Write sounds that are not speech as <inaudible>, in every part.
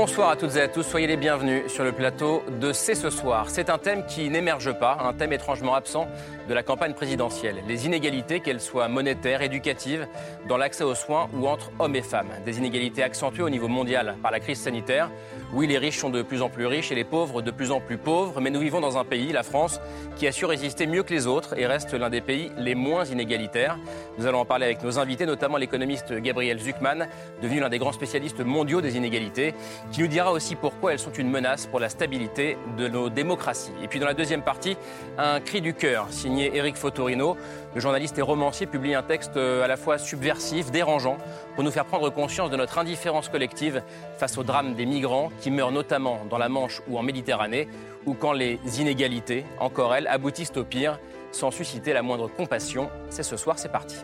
Bonsoir à toutes et à tous, soyez les bienvenus sur le plateau de C'est ce soir. C'est un thème qui n'émerge pas, un thème étrangement absent de la campagne présidentielle. Les inégalités, qu'elles soient monétaires, éducatives, dans l'accès aux soins ou entre hommes et femmes. Des inégalités accentuées au niveau mondial par la crise sanitaire. Oui, les riches sont de plus en plus riches et les pauvres de plus en plus pauvres, mais nous vivons dans un pays, la France, qui a su résister mieux que les autres et reste l'un des pays les moins inégalitaires. Nous allons en parler avec nos invités, notamment l'économiste Gabriel Zuckman, devenu l'un des grands spécialistes mondiaux des inégalités qui nous dira aussi pourquoi elles sont une menace pour la stabilité de nos démocraties. Et puis dans la deuxième partie, un cri du cœur signé Eric Fotorino. Le journaliste et romancier publie un texte euh, à la fois subversif, dérangeant, pour nous faire prendre conscience de notre indifférence collective face au drame des migrants qui meurent notamment dans la Manche ou en Méditerranée, ou quand les inégalités, encore elles, aboutissent au pire sans susciter la moindre compassion. C'est ce soir, c'est parti.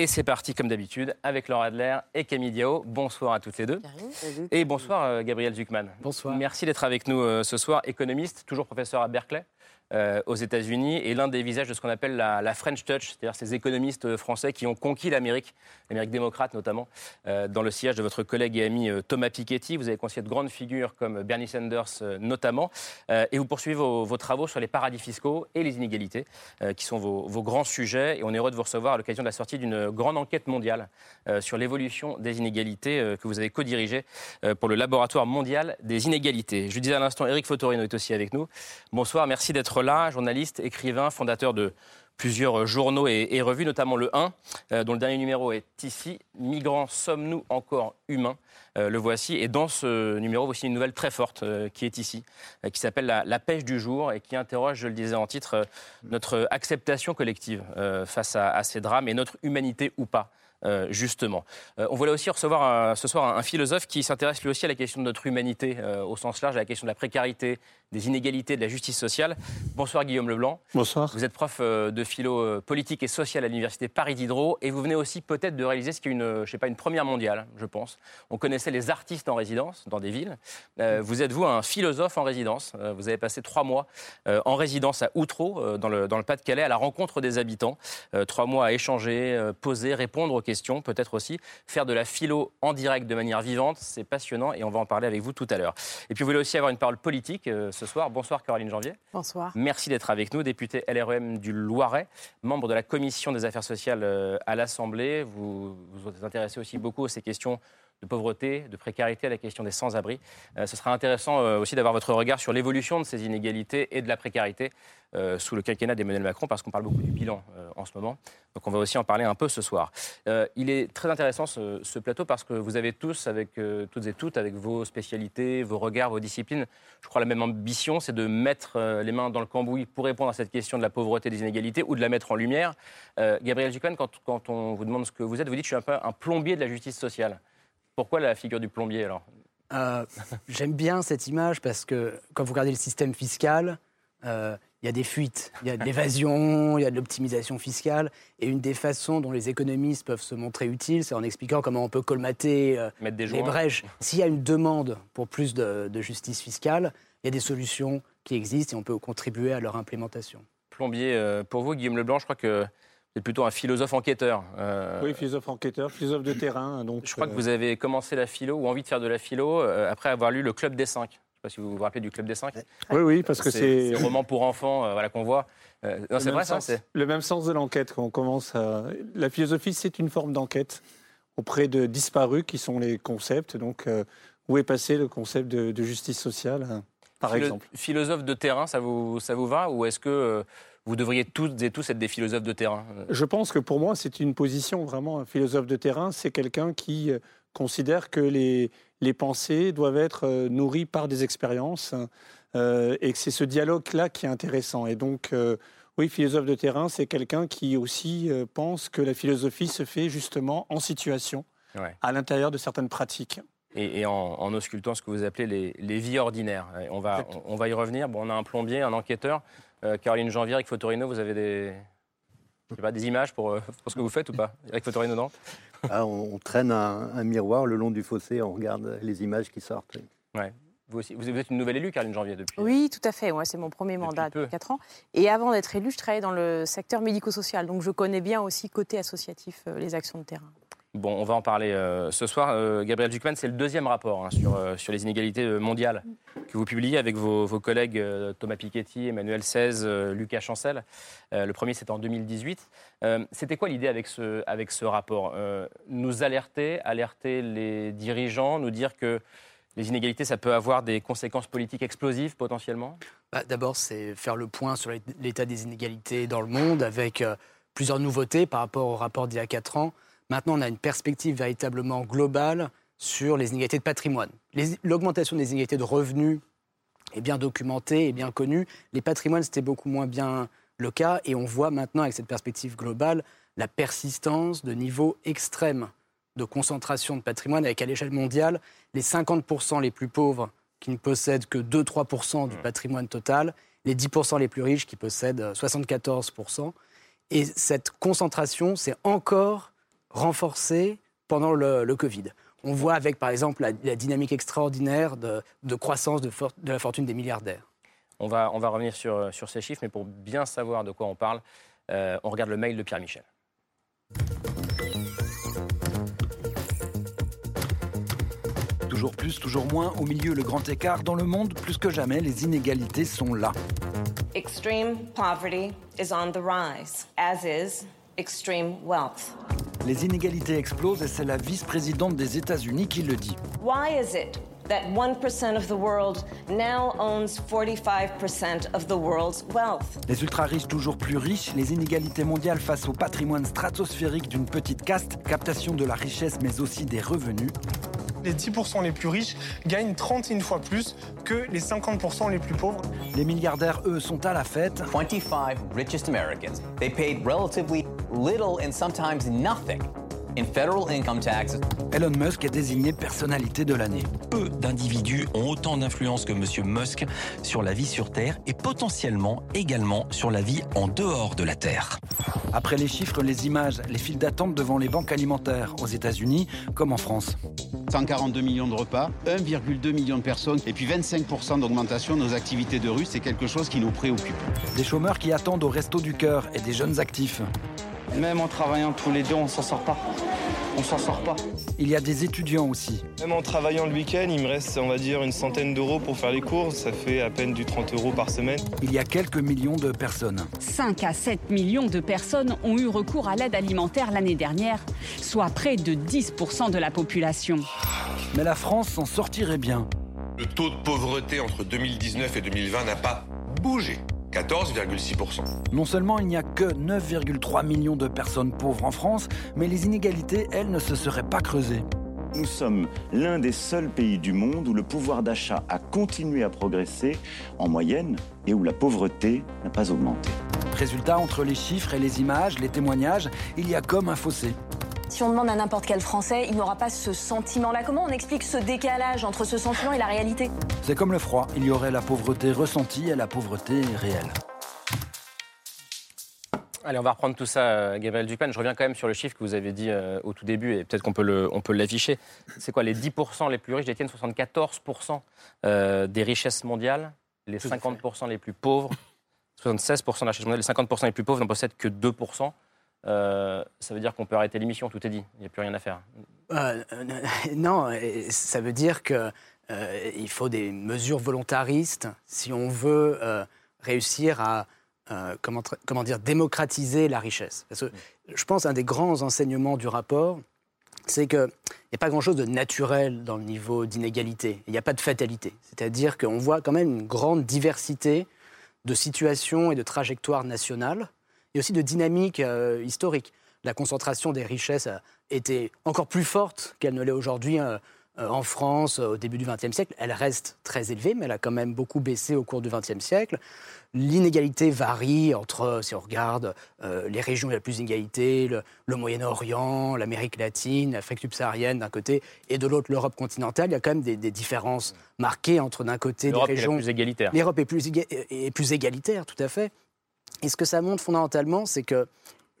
Et c'est parti comme d'habitude avec Laura Adler et Camille Diao. Bonsoir à toutes les deux. Et bonsoir euh, Gabriel Zuckman. Bonsoir. Merci d'être avec nous euh, ce soir, économiste, toujours professeur à Berkeley. Euh, aux États-Unis et l'un des visages de ce qu'on appelle la, French Touch, c'est-à-dire ces économistes euh, français qui ont conquis l'Amérique, l'Amérique démocrate notamment, euh, dans le sillage de votre collègue et ami Thomas Piketty. Vous avez conseillé de grandes figures comme Bernie Sanders notamment, et vous poursuivez vos, travaux sur les paradis fiscaux et les inégalités, qui sont vos, vos, grands sujets. Et on est heureux de vous recevoir à l'occasion de la sortie d'une grande enquête mondiale sur l'évolution des inégalités que vous avez co-dirigée pour le Laboratoire mondial des inégalités. Je disais à l'instant, Eric Fotorino est aussi avec nous. Bonsoir, merci d'être journaliste, écrivain, fondateur de plusieurs journaux et, revues, notamment le 1, euh, dont le dernier numéro est ici. Migrants, sommes-nous encore humains euh, Le voici. Et dans ce numéro, voici une nouvelle très forte euh, qui est ici, qui s'appelle la, pêche du jour et qui interroge, je le disais en titre, notre acceptation collective face à, ces drames et notre humanité ou pas. justement. on voulait aussi recevoir ce soir un, philosophe qui s'intéresse lui aussi à la question de notre humanité au sens large, à la question de la précarité, des inégalités, de la justice sociale. Bonsoir Guillaume Leblanc. Bonsoir. Vous êtes prof euh, de philo euh, politique et sociale à l'université Paris Diderot et vous venez aussi peut-être de réaliser ce qui est une, euh, je sais pas, une première mondiale, je pense. On connaissait les artistes en résidence dans des villes. vous êtes vous un philosophe en résidence. vous avez passé trois mois en résidence à Outreau, dans le, dans le Pas-de-Calais, à la rencontre des habitants. trois mois à échanger, poser, répondre aux questions, peut-être aussi faire de la philo en direct de manière vivante. C'est passionnant et on va en parler avec vous tout à l'heure. Et puis vous voulez aussi avoir une parole politique ce soir. Bonsoir Caroline Janvier. Bonsoir. Merci d'être avec nous, députée LREM du Loiret, membre de la commission des affaires sociales euh, à l'Assemblée. Vous vous intéressez aussi beaucoup à ces questions de pauvreté, de précarité, à la question des sans-abri. Euh, ce sera intéressant euh, aussi d'avoir votre regard sur l'évolution de ces inégalités et de la précarité euh, sous le quinquennat d'Emmanuel Macron, parce qu'on parle beaucoup du bilan en ce moment. Donc on va aussi en parler un peu ce soir. il est très intéressant ce, plateau parce que vous avez tous, avec toutes et toutes, avec vos spécialités, vos regards, vos disciplines, je crois la même ambition, c'est de mettre les mains dans le cambouis pour répondre à cette question de la pauvreté des inégalités ou de la mettre en lumière. Gabriel Zucman, quand, quand, on vous demande ce que vous êtes, vous dites je suis un peu un plombier de la justice sociale. Pourquoi la figure du plombier alors euh, J'aime bien cette image parce que quand vous regardez le système fiscal, euh, il y a des fuites, il y a de l'évasion, <laughs> il y a de l'optimisation fiscale. Et une des façons dont les économistes peuvent se montrer utiles, c'est en expliquant comment on peut colmater euh, les brèches. S'il y a une demande pour plus de, de, justice fiscale, il y a des solutions qui existent et on peut contribuer à leur implémentation. Plombier, pour vous, Guillaume Leblanc, je crois que c'est plutôt un philosophe enquêteur. Euh, oui, philosophe enquêteur, philosophe de terrain. Donc, je crois que euh, vous avez commencé la philo ou envie de faire de la philo euh, après avoir lu le Club des Cinq. Je ne sais pas si vous vous rappelez du Club des Cinq. Oui, oui, parce que c'est. C'est roman pour enfants voilà, qu'on voit. c'est vrai, ça c'est... Le même sens de l'enquête. Quand on commence à... La philosophie, c'est une forme d'enquête auprès de disparus qui sont les concepts. Donc, où est passé le concept de, justice sociale, hein, par exemple? Philosophe de terrain, ça vous, ça vous va? Ou est-ce que vous devriez toutes et tous être des philosophes de terrain Je pense que pour moi, c'est une position vraiment. Un philosophe de terrain, c'est quelqu'un qui euh, considère que les, les pensées doivent être euh, nourries par des expériences euh, et que c'est ce dialogue-là qui est intéressant. Et donc, oui, philosophe de terrain, c'est quelqu'un qui aussi pense que la philosophie se fait justement en situation, à l'intérieur de certaines pratiques. et, en, auscultant ce que vous appelez les, vies ordinaires. on, va, on, va y revenir. Bon, on a un plombier, un enquêteur. Caroline Janvier, avec Fotorino, vous avez des, pas, des images pour, pour, ce que vous faites ou pas? Avec Fotorino, non? Ah, on, traîne un, miroir le long du fossé, on regarde les images qui sortent. Ouais. Vous, aussi, vous êtes une nouvelle élue, Caroline Janvier, depuis Oui, tout à fait. C'est mon premier mandat depuis 4 ans. Et avant d'être élue, je travaillais dans le secteur médico-social. Donc, je connais bien aussi, côté associatif, euh, les actions de terrain. Bon, on va en parler euh, ce soir. Euh, Gabriel Ducman, c'est le deuxième rapport hein, sur, sur les inégalités mondiales que vous publiez avec vos, vos collègues Thomas Piketty, Emmanuel Seize, Lucas Chancel. le premier, c'est en 2018. C'était quoi l'idée avec ce, avec ce rapport Nous alerter, alerter les dirigeants, nous dire que les inégalités, ça peut avoir des conséquences politiques explosives potentiellement? Bah, D'abord, c'est faire le point sur l'état des inégalités dans le monde avec euh, plusieurs nouveautés par rapport au rapport d'il y a 4 ans. Maintenant, on a une perspective véritablement globale sur les inégalités de patrimoine. L'augmentation des inégalités de revenus est bien documentée et bien connue. Les patrimoines, c'était beaucoup moins bien le cas. Et on voit maintenant, avec cette perspective globale, la persistance de niveaux extrêmes de concentration de patrimoine avec à l'échelle mondiale les 50% les plus pauvres qui ne possèdent que 2-3% du mmh. patrimoine total, les 10% les plus riches qui possèdent 74%. Et cette concentration s'est encore renforcée pendant le, Covid. On voit avec, par exemple, la, dynamique extraordinaire de, croissance de, la fortune des milliardaires. On va, on va revenir sur, sur, ces chiffres, mais pour bien savoir de quoi on parle, euh, on regarde le mail de Pierre Michel. Toujours plus, toujours moins, au milieu le grand écart. Dans le monde, plus que jamais, les inégalités sont là. Extreme poverty is on the rise, as is extreme wealth. Les inégalités explosent et c'est la vice-présidente des États-Unis qui le dit. That 1% of the world now owns 45% of the world's wealth. Les ultra-riches toujours plus riches, les inégalités mondiales face au patrimoine stratosphérique d'une petite caste, captation de la richesse mais aussi des revenus. Les 10% les plus riches gagnent 31 fois plus que les 50% les plus pauvres. Les milliardaires, eux, sont à la fête. 25 richest Americans. They paid relatively little and sometimes nothing Elon Musk est désigné personnalité de l'année. Peu d'individus ont autant d'influence que M. Musk sur la vie sur Terre et potentiellement également sur la vie en dehors de la Terre. Après les chiffres, les images, les files d'attente devant les banques alimentaires aux États-Unis comme en France. 142 millions de repas, 1,2 million de personnes et puis 25% d'augmentation de nos activités de rue, c'est quelque chose qui nous préoccupe. Des chômeurs qui attendent au resto du cœur et des jeunes actifs. Même en travaillant tous les deux, on s'en sort pas. On s'en sort pas. Il y a des étudiants aussi. Même en travaillant le week-end, il me reste, on va dire, une centaine d'euros pour faire les courses. Ça fait à peine du 30 euros par semaine. Il y a quelques millions de personnes. 5 à 7 millions de personnes ont eu recours à l'aide alimentaire l'année dernière, soit près de 10% de la population. Mais la France s'en sortirait bien. Le taux de pauvreté entre 2019 et 2020 n'a pas bougé. 14,6%. Non seulement il n'y a que 9,3 millions de personnes pauvres en France, mais les inégalités, elles, ne se seraient pas creusées. Nous sommes l'un des seuls pays du monde où le pouvoir d'achat a continué à progresser en moyenne et où la pauvreté n'a pas augmenté. Résultat, entre les chiffres et les images, les témoignages, il y a comme un fossé. Si on demande à n'importe quel Français, il n'aura pas ce sentiment-là. Comment on explique ce décalage entre ce sentiment et la réalité? C'est comme le froid. Il y aurait la pauvreté ressentie et la pauvreté réelle. Allez, on va reprendre tout ça, euh, Gabriel Dupan. Je reviens quand même sur le chiffre que vous avez dit euh, au tout début, et peut-être qu'on peut l'afficher. C'est quoi les 10% les plus riches détiennent 74% euh, des richesses mondiales, les 50% les plus pauvres, 76% de la richesse mondiale, les 50% les plus pauvres n'en possèdent que 2%. Euh, ça veut dire qu'on peut arrêter l'émission, tout est dit, il n'y a plus rien à faire. Euh, non, ça veut dire qu'il euh, faut des mesures volontaristes si on veut réussir à comment, dire, démocratiser la richesse. Je pense un des grands enseignements du rapport, c'est qu'il n'y a pas grand-chose de naturel dans le niveau d'inégalité. Il n'y a pas de fatalité. C'est-à-dire qu'on voit quand même une grande diversité de situations et de trajectoires nationales et aussi de dynamique euh, historique. La concentration des richesses a été encore plus forte qu'elle ne l'est aujourd'hui euh, en France au début du XXe siècle, elle reste très élevée, mais elle a quand même beaucoup baissé au cours du XXe siècle. L'inégalité varie entre, si on regarde les régions où il y a le plus d'inégalité, le, Moyen-Orient, l'Amérique latine, l'Afrique subsaharienne d'un côté, et de l'autre l'Europe continentale. Il y a quand même des, différences marquées entre d'un côté les régions. L'Europe est plus égalitaire. L'Europe est plus, est plus égalitaire, tout à fait. Et ce que ça montre fondamentalement, c'est que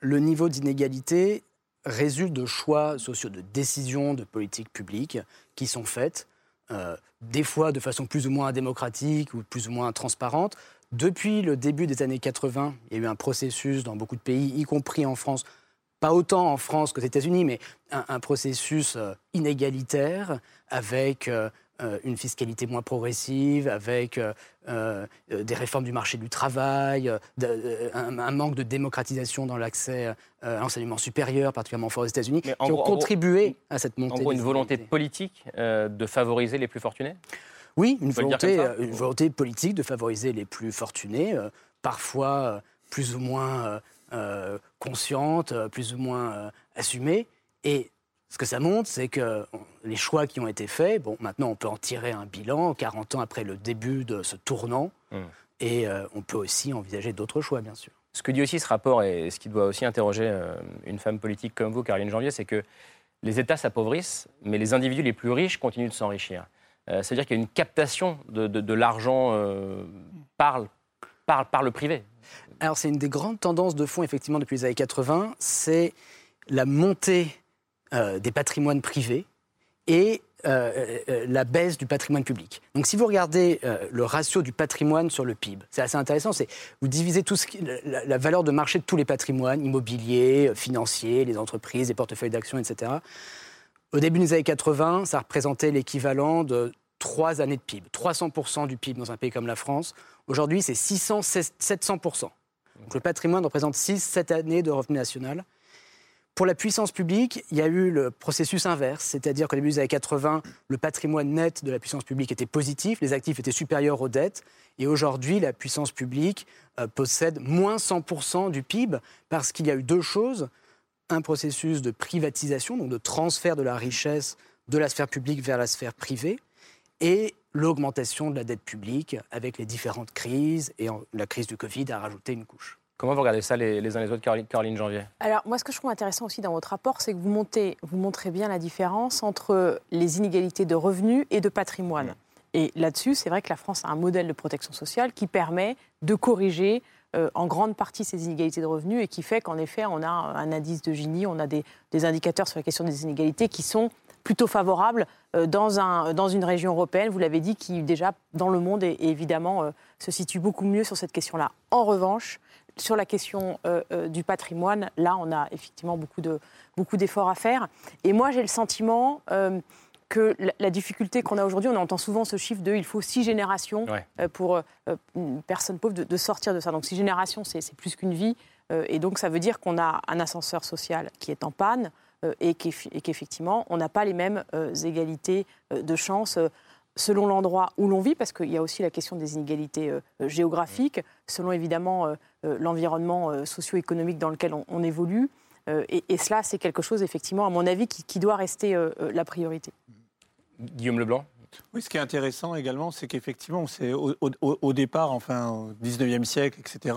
le niveau d'inégalité résulte de choix sociaux, de décisions de politiques publiques qui sont faites, euh, des fois de façon plus ou moins démocratique ou plus ou moins transparente. Depuis le début des années 80, il y a eu un processus dans beaucoup de pays, y compris en France, pas autant en France qu'aux États-Unis, mais un, processus euh, inégalitaire avec euh, une fiscalité moins progressive, avec euh, euh, des réformes du marché du travail, un, manque de démocratisation dans l'accès à l'enseignement supérieur, particulièrement fort aux États-Unis, qui ont contribué à cette montée. En gros, une volonté politique de favoriser les plus fortunés? Oui, une volonté, une volonté politique de favoriser les plus fortunés, parfois plus ou moins consciente, plus ou moins assumée. Et ce que ça montre, c'est que les choix qui ont été faits, bon, maintenant on peut en tirer un bilan 40 ans après le début de ce tournant, hmm. et euh, on peut aussi envisager d'autres choix, bien sûr. Ce que dit aussi ce rapport, et ce qui doit aussi interroger euh, une femme politique comme vous, Caroline Janvier, c'est que les États s'appauvrissent, mais les individus les plus riches continuent de s'enrichir. Euh, c'est-à-dire qu'il y a une captation de, l'argent par, par, par le privé. Alors c'est une des grandes tendances de fond, effectivement, depuis les années 80, c'est la montée des patrimoines privés et euh, euh, la baisse du patrimoine public. Donc si vous regardez le ratio du patrimoine sur le PIB, c'est assez intéressant, c'est vous divisez tout ce la, la, valeur de marché de tous les patrimoines, immobiliers, financiers, les entreprises, les portefeuilles d'actions, etc. Au début des années 80, ça représentait l'équivalent de trois années de PIB, 300% du PIB dans un pays comme la France. Aujourd'hui, c'est 600, 700%. Donc le patrimoine représente 6-7 années de revenu national. Pour la puissance publique, il y a eu le processus inverse, c'est-à-dire qu'au début des années 80, le patrimoine net de la puissance publique était positif, les actifs étaient supérieurs aux dettes, et aujourd'hui, la puissance publique euh, possède moins 100% du PIB parce qu'il y a eu deux choses un processus de privatisation, donc de transfert de la richesse de la sphère publique vers la sphère privée, et l'augmentation de la dette publique avec les différentes crises, et la crise du Covid a rajouté une couche. Comment vous regardez ça les, uns les autres, Caroline, Janvier? Alors, moi, ce que je trouve intéressant aussi dans votre rapport, c'est que vous, montez, vous montrez bien la différence entre les inégalités de revenus et de patrimoine. Mmh. Et là-dessus, c'est vrai que la France a un modèle de protection sociale qui permet de corriger euh, en grande partie ces inégalités de revenus et qui fait qu'en effet, on a un indice de Gini, on a des, indicateurs sur la question des inégalités qui sont plutôt favorables euh, dans, un, dans une région européenne, vous l'avez dit, qui déjà dans le monde évidemment euh, se situe beaucoup mieux sur cette question-là. En revanche, sur la question euh, euh, du patrimoine, là, on a effectivement beaucoup, de, beaucoup d'efforts à faire. Et moi, j'ai le sentiment euh, que la, difficulté qu'on a aujourd'hui, on entend souvent ce chiffre de il faut six générations pour une personne pauvre de, sortir de ça. Donc six générations, c'est, plus qu'une vie. et donc ça veut dire qu'on a un ascenseur social qui est en panne et, qu'effectivement, on n'a pas les mêmes égalités de chance selon l'endroit où l'on vit, parce qu'il y a aussi la question des inégalités euh, géographiques, selon évidemment euh, euh, l'environnement socio-économique dans lequel on, évolue. Et, cela, c'est quelque chose, effectivement, à mon avis, qui, doit rester la priorité. Guillaume Leblanc oui, ce qui est intéressant également, c'est qu'effectivement, c'est au, départ, enfin au 19e siècle, etc.,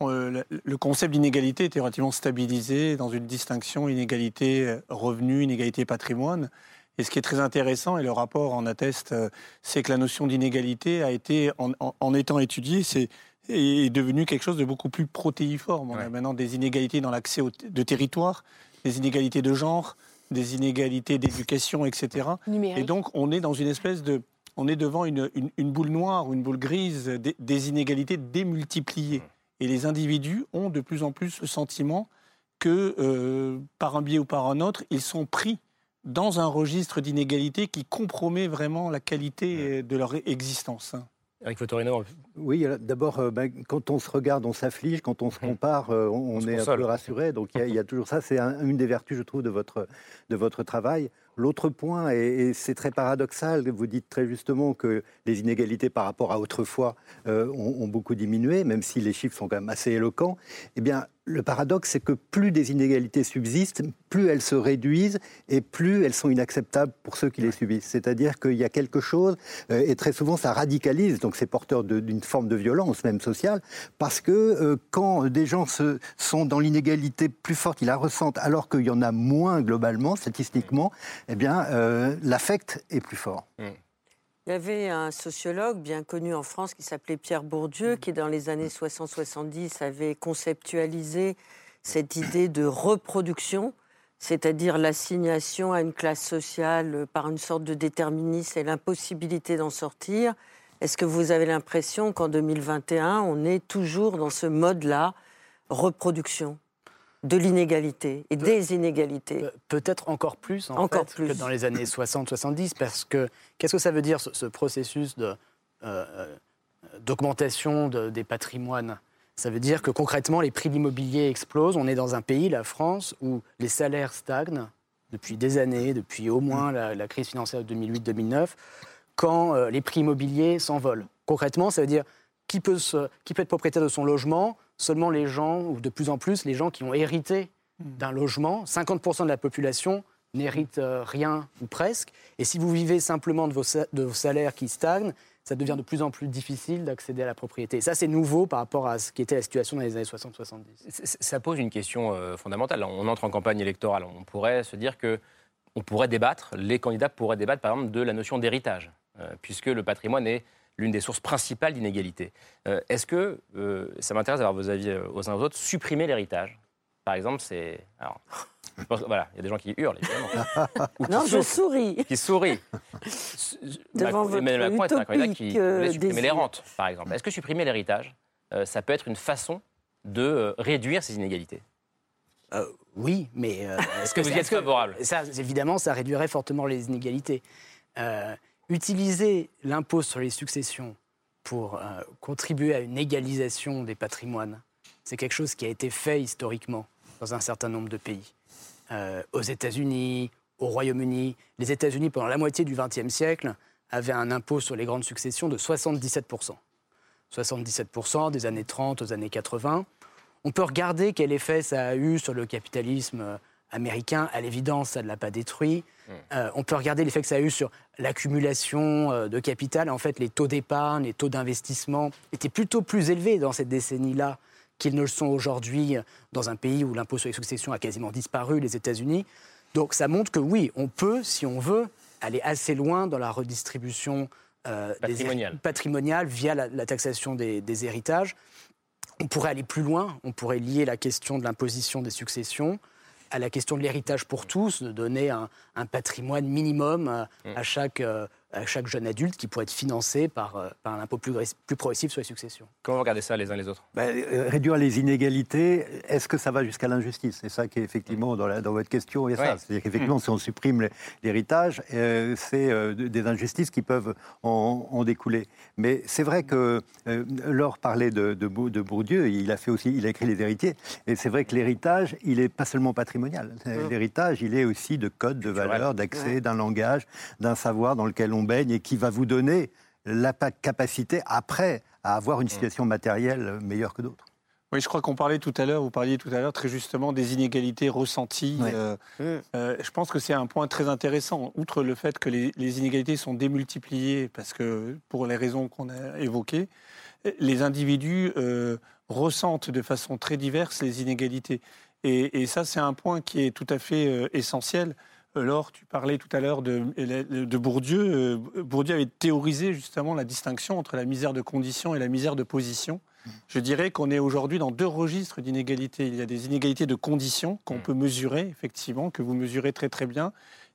le concept d'inégalité était relativement stabilisé dans une distinction inégalité revenu, inégalité patrimoine. Et ce qui est très intéressant, et le rapport en atteste, euh, c'est que la notion d'inégalité a été, en, étant étudiée, c'est est devenu quelque chose de beaucoup plus protéiforme. On a maintenant des inégalités dans l'accès de territoire, des inégalités de genre, des inégalités d'éducation, etc. Et donc, on est dans une espèce de... On est devant une, boule noire ou une boule grise des, inégalités démultipliées. Et les individus ont de plus en plus le sentiment que, euh, par un biais ou par un autre, ils sont pris dans un registre d'inégalité qui compromet vraiment la qualité de leur existence. Avec Fotorino. Oui, d'abord, euh, ben, quand on se regarde, on s'afflige, quand on se compare, euh, on, est un peu rassuré. Donc il y, a toujours ça, c'est une des vertus, je trouve, de votre, de votre travail. L'autre point, et, c'est très paradoxal, vous dites très justement que les inégalités par rapport à autrefois euh, ont, beaucoup diminué, même si les chiffres sont quand même assez éloquents. Eh bien, le paradoxe, c'est que plus des inégalités subsistent, plus elles se réduisent et plus elles sont inacceptables pour ceux qui les subissent. C'est-à-dire qu'il y a quelque chose, euh, et très souvent ça radicalise, donc c'est porteur d'une forme de violence même sociale, parce que euh, quand des gens se, sont dans l'inégalité plus forte, ils la ressentent, alors qu'il y en a moins globalement, statistiquement, eh bien euh, l'affect est plus fort. Mm. Il y avait un sociologue bien connu en France qui s'appelait Pierre Bourdieu, qui dans les années 60-70 avait conceptualisé cette idée de reproduction, c'est-à-dire l'assignation à une classe sociale par une sorte de déterminisme et l'impossibilité d'en sortir. Est-ce que vous avez l'impression qu'en 2021, on est toujours dans ce mode-là, reproduction? De l'inégalité et des inégalités. Peut-être encore plus, en encore fait, plus. que dans les années 60-70, parce que qu'est-ce que ça veut dire ce, processus de, euh, euh, d'augmentation des patrimoines? Ça veut dire que concrètement, les prix de l'immobilier explosent. On est dans un pays, la France, où les salaires stagnent depuis des années, depuis au moins la, crise financière de 2008-2009, quand euh, les prix immobiliers s'envolent. Concrètement, ça veut dire qui peut, se, qui peut être propriétaire de son logement seulement les gens, ou de plus en plus, les gens qui ont hérité hmm. d'un logement, 50% de la population n'hérite euh, rien ou presque. Et si vous vivez simplement de vos, de vos, salaires qui stagnent, ça devient de plus en plus difficile d'accéder à la propriété. ça, c'est nouveau par rapport à ce qui était la situation dans les années 60-70. Ça pose une question euh, fondamentale. On entre en campagne électorale. On pourrait se dire que on pourrait débattre, les candidats pourraient débattre par exemple de la notion d'héritage, euh, puisque le patrimoine est l'une des sources principales d'inégalité. Euh, est-ce que, euh, ça m'intéresse d'avoir vos avis euh, aux uns aux autres, supprimer l'héritage? Par exemple, c'est... Alors, voilà, il y a des gens qui hurlent, évidemment. <laughs> non, je souris. Qui sourit. <laughs> Devant votre Emmanuel Macron est un candidat qui voulait supprimer les rentes, par exemple. Est-ce que supprimer l'héritage, ça peut être une façon de réduire ces inégalités? Oui, mais <laughs> est-ce que vous y êtes favorable? ça, Évidemment, ça réduirait fortement les inégalités utiliser l'impôt sur les successions pour euh, contribuer à une égalisation des patrimoines, c'est quelque chose qui a été fait historiquement dans un certain nombre de pays. Euh, aux États-Unis, au Royaume-Uni. Les États-Unis, pendant la moitié du XXe siècle, avaient un impôt sur les grandes successions de 77%. 77% des années 30 aux années 80. On peut regarder quel effet ça a eu sur le capitalisme euh, américain. À l'évidence, ça ne l'a pas détruit. Hmm. Euh, on peut regarder l'effet que ça a eu sur l'accumulation euh, de capital. En fait, les taux d'épargne, les taux d'investissement étaient plutôt plus élevés dans cette décennie-là qu'ils ne le sont aujourd'hui dans un pays où l'impôt sur les successions a quasiment disparu, les États-Unis. Donc ça montre que oui, on peut, si on veut, aller assez loin dans la redistribution euh, patrimoniale via la, taxation des héritages. On pourrait aller plus loin, on pourrait lier la question de l'imposition des successions à la question de l'héritage pour tous, de donner un, patrimoine minimum à, mm. chaque, euh, à chaque jeune adulte qui pourrait être financé par, euh, par un impôt plus, plus progressif sur les successions. Comment vous regardez ça les uns les autres? Ben, euh, Réduire les inégalités, est-ce que ça va jusqu'à l'injustice? C'est ça qui est effectivement dans, la, dans votre question. Et ça. C'est-à-dire qu'effectivement, si on supprime l'héritage, c'est des injustices qui peuvent en, découler. Mais c'est vrai que Laure parlait de, de, de, Bourdieu, il a, fait aussi, il a écrit Les héritiers, et c'est vrai que l'héritage, il n'est pas seulement patrimonial. Mm. L'héritage, il est aussi de codes, de valeurs, d'accès, d'un langage, d'un savoir dans lequel on baigne et qui va vous donner la capacité après à avoir une mm. situation matérielle meilleure que d'autres. Oui, je crois qu'on parlait tout à l'heure, vous parliez tout à l'heure très justement des inégalités ressenties. Euh, mm. euh, je pense que c'est un point très intéressant. Outre le fait que les, inégalités sont démultipliées, parce que pour les raisons qu'on a évoquées, les individus euh, ressentent de façon très diverse les inégalités. Et, et ça, c'est un point qui est tout à fait essentiel. Laure, tu parlais tout à l'heure de, de, Bourdieu. Euh, Bourdieu avait théorisé justement la distinction entre la misère de condition et la misère de position. Je dirais qu'on est aujourd'hui dans deux registres d'inégalités. Il y a des inégalités de conditions qu'on peut mesurer, effectivement, que vous mesurez très très bien,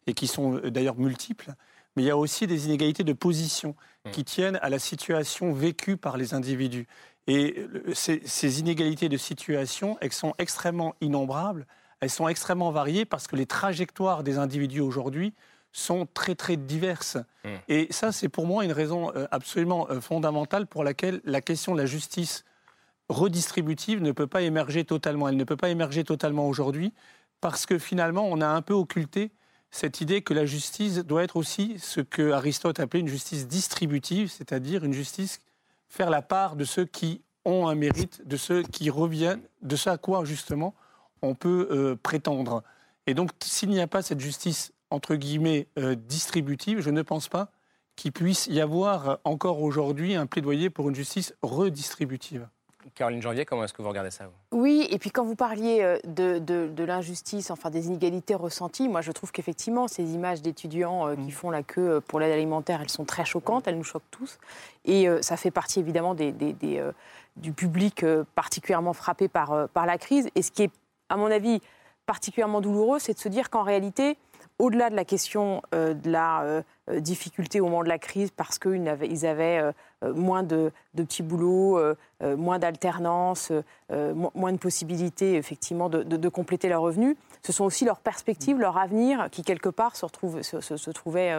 et qui sont euh, d'ailleurs multiples. Mais il y a aussi des inégalités de position qui tiennent à la situation vécue par les individus. Et euh, ces, ces inégalités de situation, elles sont extrêmement innombrables elles sont extrêmement variées parce que les trajectoires des individus aujourd'hui sont très très diverses. Mmh. Et ça, c'est pour moi une raison euh, absolument euh, fondamentale pour laquelle la question de la justice redistributive ne peut pas émerger totalement. Elle ne peut pas émerger totalement aujourd'hui parce que finalement, on a un peu occulté cette idée que la justice doit être aussi ce que Aristote appelait une justice distributive, c'est-à-dire une justice faire la part de ceux qui ont un mérite de ce qui reviennent, de ce à quoi justement on peut euh, prétendre. Et donc, s'il n'y a pas cette justice entre guillemets euh, distributive, je ne pense pas qu'il puisse y avoir encore aujourd'hui un plaidoyer pour une justice redistributive. Caroline Janvier, comment est-ce que vous regardez ça Oui, et puis quand vous parliez euh, de, l'injustice, enfin des inégalités ressenties, moi je trouve qu'effectivement ces images d'étudiants qui mm. font la queue pour l'aide alimentaire, elles sont très choquantes, elles nous choquent tous. Et ça fait partie évidemment des, du public particulièrement frappé par, par la crise. Et ce qui est, à mon avis, particulièrement douloureux, c'est de se dire qu'en réalité, au-delà de la question euh, de la euh, euh, difficulté au moment de la crise, parce qu'ils avaient, moins de, petits boulots, moins d'alternance, moins de possibilités effectivement de, compléter leurs revenus, ce sont aussi leurs perspectives, leur avenir qui quelque part se, se, trouvaient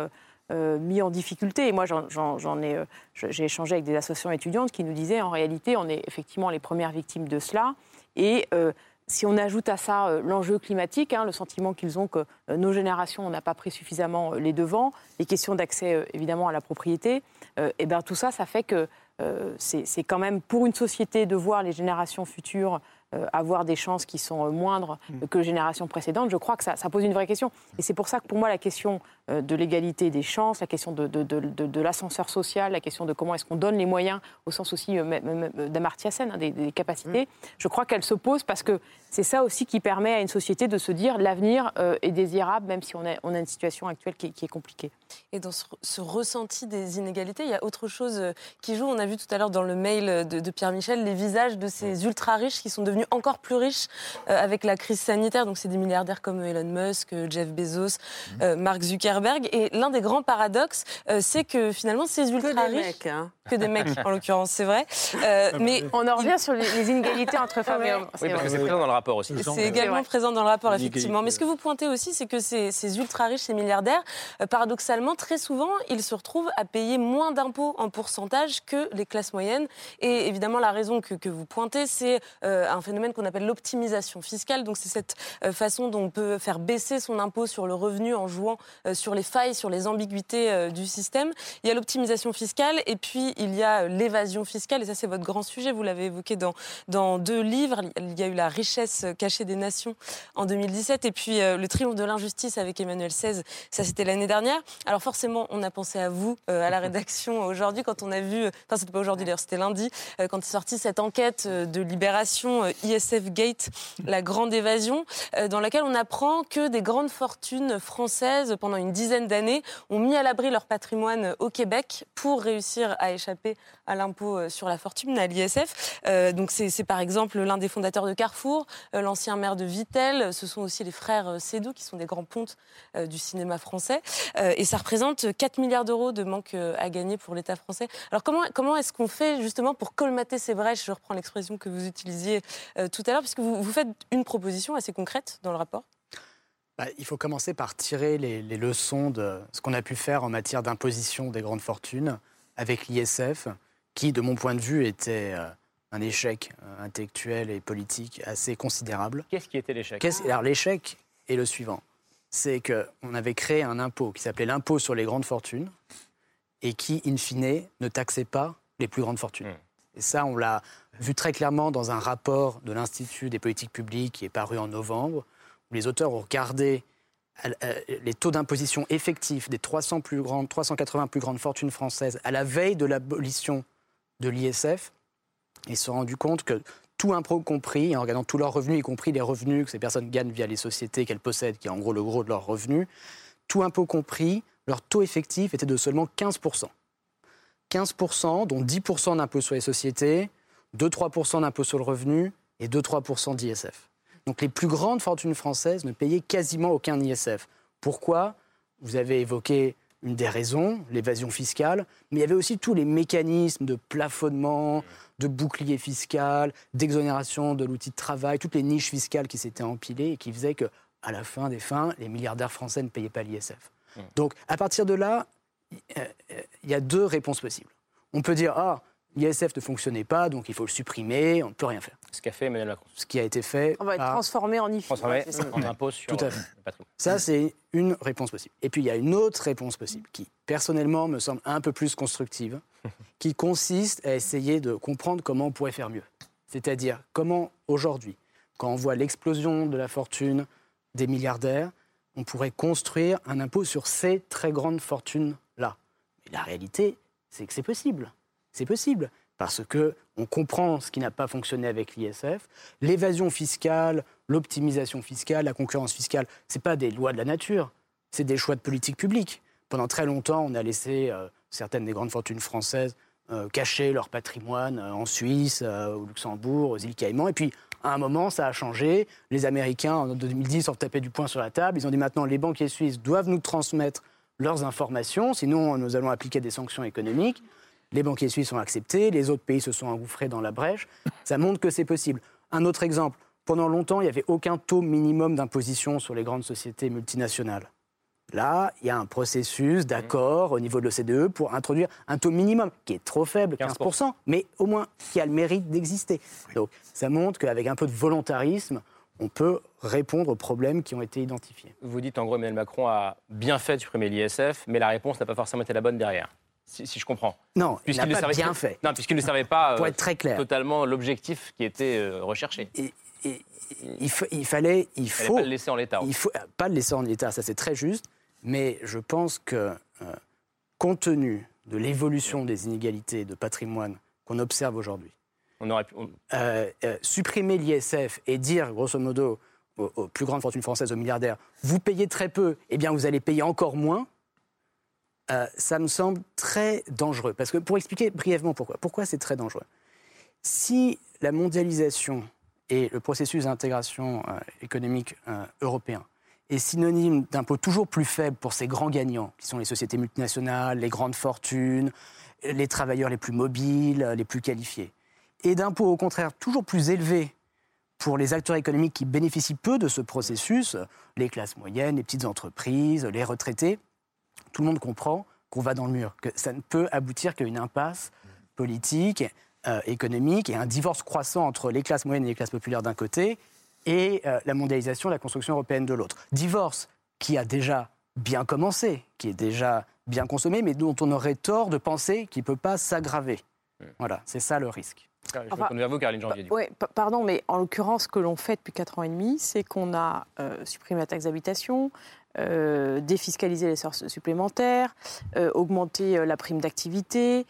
mis en difficulté. Et moi, j'en, ai, j'ai échangé avec des associations étudiantes qui nous disaient en réalité, on est effectivement les premières victimes de cela. Et si on ajoute à ça euh, l'enjeu climatique, hein, le sentiment qu'ils ont que euh, nos générations n'ont pas pris suffisamment euh, les devants, les questions d'accès évidemment à la propriété, et eh bien tout ça, ça fait que c'est quand même pour une société de voir les générations futures avoir des chances qui sont moindres mm. que les générations précédentes, je crois que ça, pose une vraie question. Et c'est pour ça que pour moi, la question de l'égalité des chances, la question de, de, l'ascenseur social, la question de comment est-ce qu'on donne les moyens, au sens aussi d'Amartya Sen, hein, des, capacités, mm. je crois qu'elle se pose parce que c'est ça aussi qui permet à une société de se dire l'avenir est désirable, même si on a, on a une situation actuelle qui, est compliquée. Et dans ce, ressenti des inégalités, il y a autre chose qui joue. On a vu tout à l'heure dans le mail de, Pierre Michel les visages de ces ultra riches qui sont devenus encore plus riches euh, avec la crise sanitaire. Donc, c'est des milliardaires comme Elon Musk, Jeff Bezos, mmh. euh, Mark Zuckerberg. Et l'un des grands paradoxes, euh, c'est que finalement, ces ultra riches. Mecs, hein. Que des mecs, en l'occurrence, c'est vrai. mais on en revient sur les, inégalités entre femmes et hommes. Oui, parce que c'est présent dans le rapport aussi. C'est également présent dans le rapport, effectivement. Mais ce que vous pointez aussi, c'est que ces, ces ultra riches, ces milliardaires, paradoxalement, très souvent, ils se retrouvent à payer moins d'impôts en pourcentage que les classes moyennes. Et évidemment, la raison que, que vous pointez, c'est un phénomène qu'on appelle l'optimisation fiscale. Donc c'est cette euh, façon dont on peut faire baisser son impôt sur le revenu en jouant euh, sur les failles, sur les ambiguïtés euh, du système. Il y a l'optimisation fiscale et puis il y a l'évasion fiscale. Et ça, c'est votre grand sujet. Vous l'avez évoqué dans, dans deux livres. Il y a eu La richesse cachée des nations en 2017 et puis Le triomphe de l'injustice avec Emmanuel XVI. Ça, c'était l'année dernière. Alors forcément, on a pensé à vous à la rédaction <laughs> aujourd'hui quand on a vu, enfin c'était pas aujourd'hui d'ailleurs, c'était lundi, quand est sortie cette enquête de libération ISF Gate, la grande évasion, euh, dans laquelle on apprend que des grandes fortunes françaises, pendant une dizaine d'années, ont mis à l'abri leur patrimoine au Québec pour réussir à échapper à l'impôt euh, sur la fortune, à l'ISF. Euh, donc c'est par exemple l'un des fondateurs de Carrefour, l'ancien maire de Vitel, ce sont aussi les frères Sédou, qui sont des grands pontes du cinéma français. et ça représente 4 milliards d'euros de manque à gagner pour l'État français. Alors comment, comment est-ce qu'on fait justement pour colmater ces brèches? Je reprends l'expression que vous utilisiez tout à l'heure, puisque vous, vous faites une proposition assez concrète dans le rapport bah, il faut commencer par tirer les, leçons de ce qu'on a pu faire en matière d'imposition des grandes fortunes avec l'ISF, qui, de mon point de vue, était euh, un échec euh, intellectuel et politique assez considérable. Qu'est-ce qui était l'échec? Alors l'échec est le suivant. C'est qu'on avait créé un impôt qui s'appelait l'impôt sur les grandes fortunes et qui, in fine, ne taxait pas les plus grandes fortunes. Hmm. Et ça, on l'a vu très clairement dans un rapport de l'Institut des politiques publiques qui est paru en novembre, où les auteurs ont regardé les taux d'imposition effectifs des 300 plus grandes, 380 plus grandes fortunes françaises à la veille de l'abolition de l'ISF et se sont rendus compte que tout impôt compris, en regardant tous leurs revenus, y compris les revenus que ces personnes gagnent via les sociétés qu'elles possèdent, qui est en gros le gros de leurs revenus, tout impôt compris, leur taux effectif était de seulement 15% 15%, dont 10% d'impôt sur les sociétés, 2-3% d'impôt sur le revenu et 2-3% d'ISF. Donc les plus grandes fortunes françaises ne payaient quasiment aucun ISF. Pourquoi? Vous avez évoqué une des raisons, l'évasion fiscale, mais il y avait aussi tous les mécanismes de plafonnement, de bouclier fiscal, d'exonération de l'outil de travail, toutes les niches fiscales qui s'étaient empilées et qui faisaient que, à la fin des fins, les milliardaires français ne payaient pas l'ISF. Mmh. Donc, à partir de là, il y a deux réponses possibles. On peut dire, ah, l'ISF ne fonctionnait pas, donc il faut le supprimer, on ne peut rien faire. Ce qu'a fait Emmanuel Macron. Ce qui a été fait. On va être transformé en IFI. Transformé en impôt sur Tout à le fait. patrimoine. Ça, c'est une réponse possible. Et puis, il y a une autre réponse possible qui, personnellement, me semble un peu plus constructive, <laughs> qui consiste à essayer de comprendre comment on pourrait faire mieux. C'est-à-dire, comment aujourd'hui, quand on voit l'explosion de la fortune des milliardaires, on pourrait construire un impôt sur ces très grandes fortunes-là. Mais la réalité, c'est que c'est possible. C'est possible. Parce que on comprend ce qui n'a pas fonctionné avec l'ISF. L'évasion fiscale, l'optimisation fiscale, la concurrence fiscale, ce pas des lois de la nature, c'est des choix de politique publique. Pendant très longtemps, on a laissé euh, certaines des grandes fortunes françaises euh, cacher leur patrimoine euh, en Suisse, au Luxembourg, aux îles Caïmans. Et puis, à un moment, ça a changé. Les Américains, en 2010, ont tapé du poing sur la table. Ils ont dit maintenant, les banquiers suisses doivent nous transmettre leurs informations, sinon nous allons appliquer des sanctions économiques. Les banquiers suisses ont accepté, les autres pays se sont engouffrés dans la brèche. Ça montre que c'est possible. Un autre exemple, pendant longtemps, il n'y avait aucun taux minimum d'imposition sur les grandes sociétés multinationales. Là, il y a un processus d'accord au niveau de l'OCDE pour introduire un taux minimum qui est trop faible, 15%, mais au moins qui a le mérite d'exister. Donc ça montre qu'avec un peu de volontarisme, on peut répondre aux problèmes qui ont été identifiés. Vous dites en gros Emmanuel Macron a bien fait de supprimer l'ISF, mais la réponse n'a pas forcément été la bonne derrière. Si, si je comprends. Non, il Puisqu'il n'a pas servait- bien fait. Non, puisqu'il ne servait pas <laughs> Pour euh, être très clair. totalement l'objectif qui était euh, recherché. Et, et- il, il fallait, il fallait faut pas le laisser en l'état. Il faut pas le laisser en l'état, ça c'est très juste. Mais je pense que, euh, compte tenu de l'évolution des inégalités de patrimoine qu'on observe aujourd'hui, On aurait pu- on- euh, euh, supprimer l'ISF et dire, grosso modo, aux, aux plus grandes fortunes françaises, aux milliardaires, vous payez très peu, eh bien vous allez payer encore moins, euh, ça me semble très dangereux. Parce que pour expliquer brièvement pourquoi, pourquoi c'est très dangereux. Si la mondialisation et le processus d'intégration euh, économique euh, européen est synonyme d'impôts toujours plus faibles pour ces grands gagnants, qui sont les sociétés multinationales, les grandes fortunes, les travailleurs les plus mobiles, les plus qualifiés, et d'impôts au contraire toujours plus élevés pour les acteurs économiques qui bénéficient peu de ce processus, les classes moyennes, les petites entreprises, les retraités, tout le monde comprend qu'on va dans le mur, que ça ne peut aboutir qu'à une impasse politique, euh, économique et un divorce croissant entre les classes moyennes et les classes populaires d'un côté et euh, la mondialisation, la construction européenne de l'autre. Divorce qui a déjà bien commencé, qui est déjà bien consommé, mais dont on aurait tort de penser qu'il ne peut pas s'aggraver. Voilà, c'est ça le risque. Je Enfin, retourne vers vous, Caroline Janvier. Oui, pardon, mais en l'occurrence, ce que l'on fait depuis 4 ans et demi, c'est qu'on a euh, supprimé la taxe d'habitation, euh, défiscalisé les sources supplémentaires, euh, augmenté euh, la prime d'activité,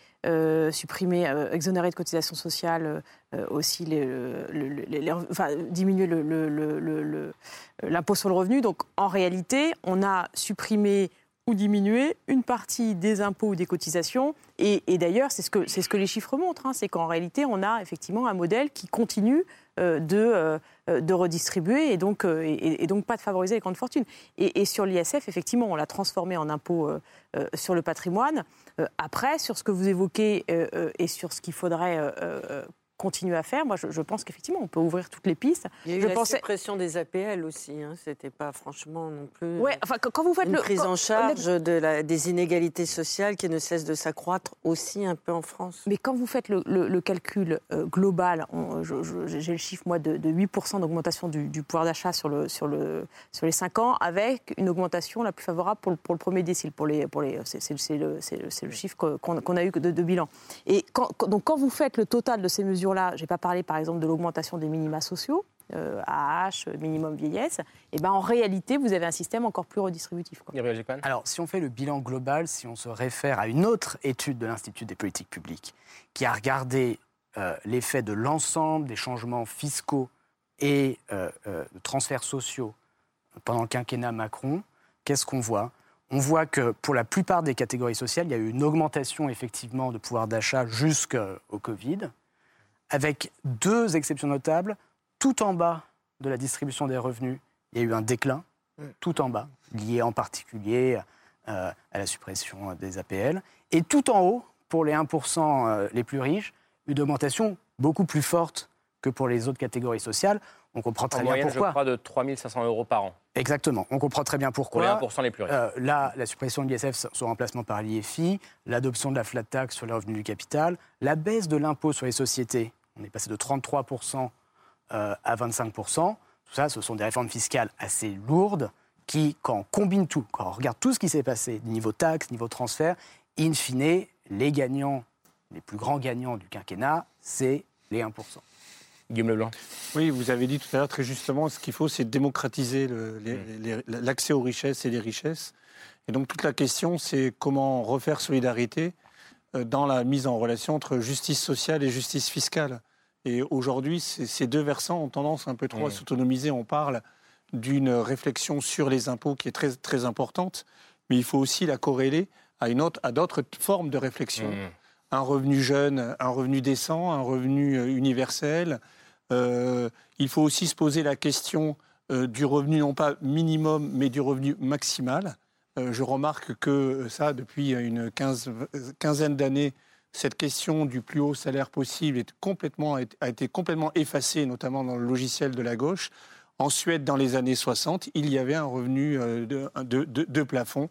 supprimé, euh, exonéré de cotisations sociales aussi, les, diminuer l'impôt sur le revenu. Donc, en réalité, on a supprimé ou diminué une partie des impôts ou des cotisations. Et, d'ailleurs, c'est ce, que, les chiffres montrent. hein, c'est qu'en réalité, on a effectivement un modèle qui continue de, de redistribuer et donc, euh, et, donc pas de favoriser les grandes fortunes. Et, et sur l'ISF, effectivement, on l'a transformé en impôt euh, euh, sur le patrimoine. Euh, après, sur ce que vous évoquez euh, euh, et sur ce qu'il faudrait euh, euh, continuer à faire, moi, je, je pense qu'effectivement, on peut ouvrir toutes les pistes. Il y a eu je la pensais... suppression des APL aussi. Hein. C'était pas franchement non plus. Ouais, enfin, quand, vous faites une le prise quand- en charge de la, des inégalités sociales qui ne cessent de s'accroître aussi un peu en France. Mais quand vous faites le, le- le calcul euh, global, j'ai le chiffre moi de, de 8% d'augmentation du, du pouvoir d'achat sur, le, sur, le, sur les 5 ans, avec une augmentation la plus favorable pour le, pour le premier décile. Pour les, pour les, c'est, le, chiffre qu'on, a eu de, de bilan. Et quand, donc quand vous faites le total de ces mesures-là, je n'ai pas parlé par exemple de l'augmentation des minima sociaux, euh, AH, minimum vieillesse, et ben en réalité, vous avez un système encore plus redistributif. quoi. Alors, si on fait le bilan global, si on se réfère à une autre étude de l'Institut des politiques publiques qui a regardé euh, l'effet de l'ensemble des changements fiscaux et euh, euh, de transferts sociaux pendant le quinquennat Macron, qu'est-ce qu'on voit? On voit que pour la plupart des catégories sociales, il y a eu une augmentation effectivement de pouvoir d'achat jusqu'au Covid, avec deux exceptions notables. Tout en bas de la distribution des revenus, il y a eu un déclin, tout en bas, lié en particulier euh, à la suppression des APL. Et tout en haut, pour les 1% euh, les plus riches, une augmentation beaucoup plus forte que pour les autres catégories sociales. On comprend très en bien moyenne, pourquoi. je crois, de 3 500 euros par an. Exactement. On comprend très bien pourquoi. Pour les 1% les plus riches. Euh, là, la suppression de l'ISF, son remplacement par l'IFI, l'adoption de la flat tax sur les revenus du capital, la baisse de l'impôt sur les sociétés, on est passé de 33% euh, à 25%. Tout ça, ce sont des réformes fiscales assez lourdes qui, quand on combine tout, quand on regarde tout ce qui s'est passé, niveau taxes, niveau transfert, in fine, les gagnants, les plus grands gagnants du quinquennat, c'est les 1%. Guillaume Leblanc. Oui, vous avez dit tout à l'heure très justement, ce qu'il faut, c'est démocratiser l'accès aux richesses et les richesses. Et donc toute la question, c'est comment refaire solidarité euh, dans la mise en relation entre justice sociale et justice fiscale. Et aujourd'hui, ces deux versants ont tendance un peu trop à s'autonomiser. On parle d'une réflexion sur les impôts qui est très, très importante, mais il faut aussi la corréler à, une autre, à d'autres formes de réflexion. Mmh. Un revenu jeune, un revenu décent, un revenu euh, universel. Euh, il faut aussi se poser la question euh, du revenu, non pas minimum, mais du revenu maximal. je remarque que ça, depuis une quinzaine d'années, cette question du plus haut salaire possible est complètement, a été complètement effacée, notamment dans le logiciel de la gauche. En Suède, dans les années 60, il y avait un revenu euh, de, plafond.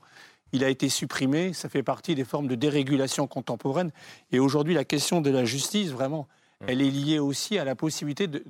Il a été supprimé, ça fait partie des formes de dérégulation contemporaine. Et aujourd'hui, la question de la justice, vraiment, mmh. elle est liée aussi à la possibilité de,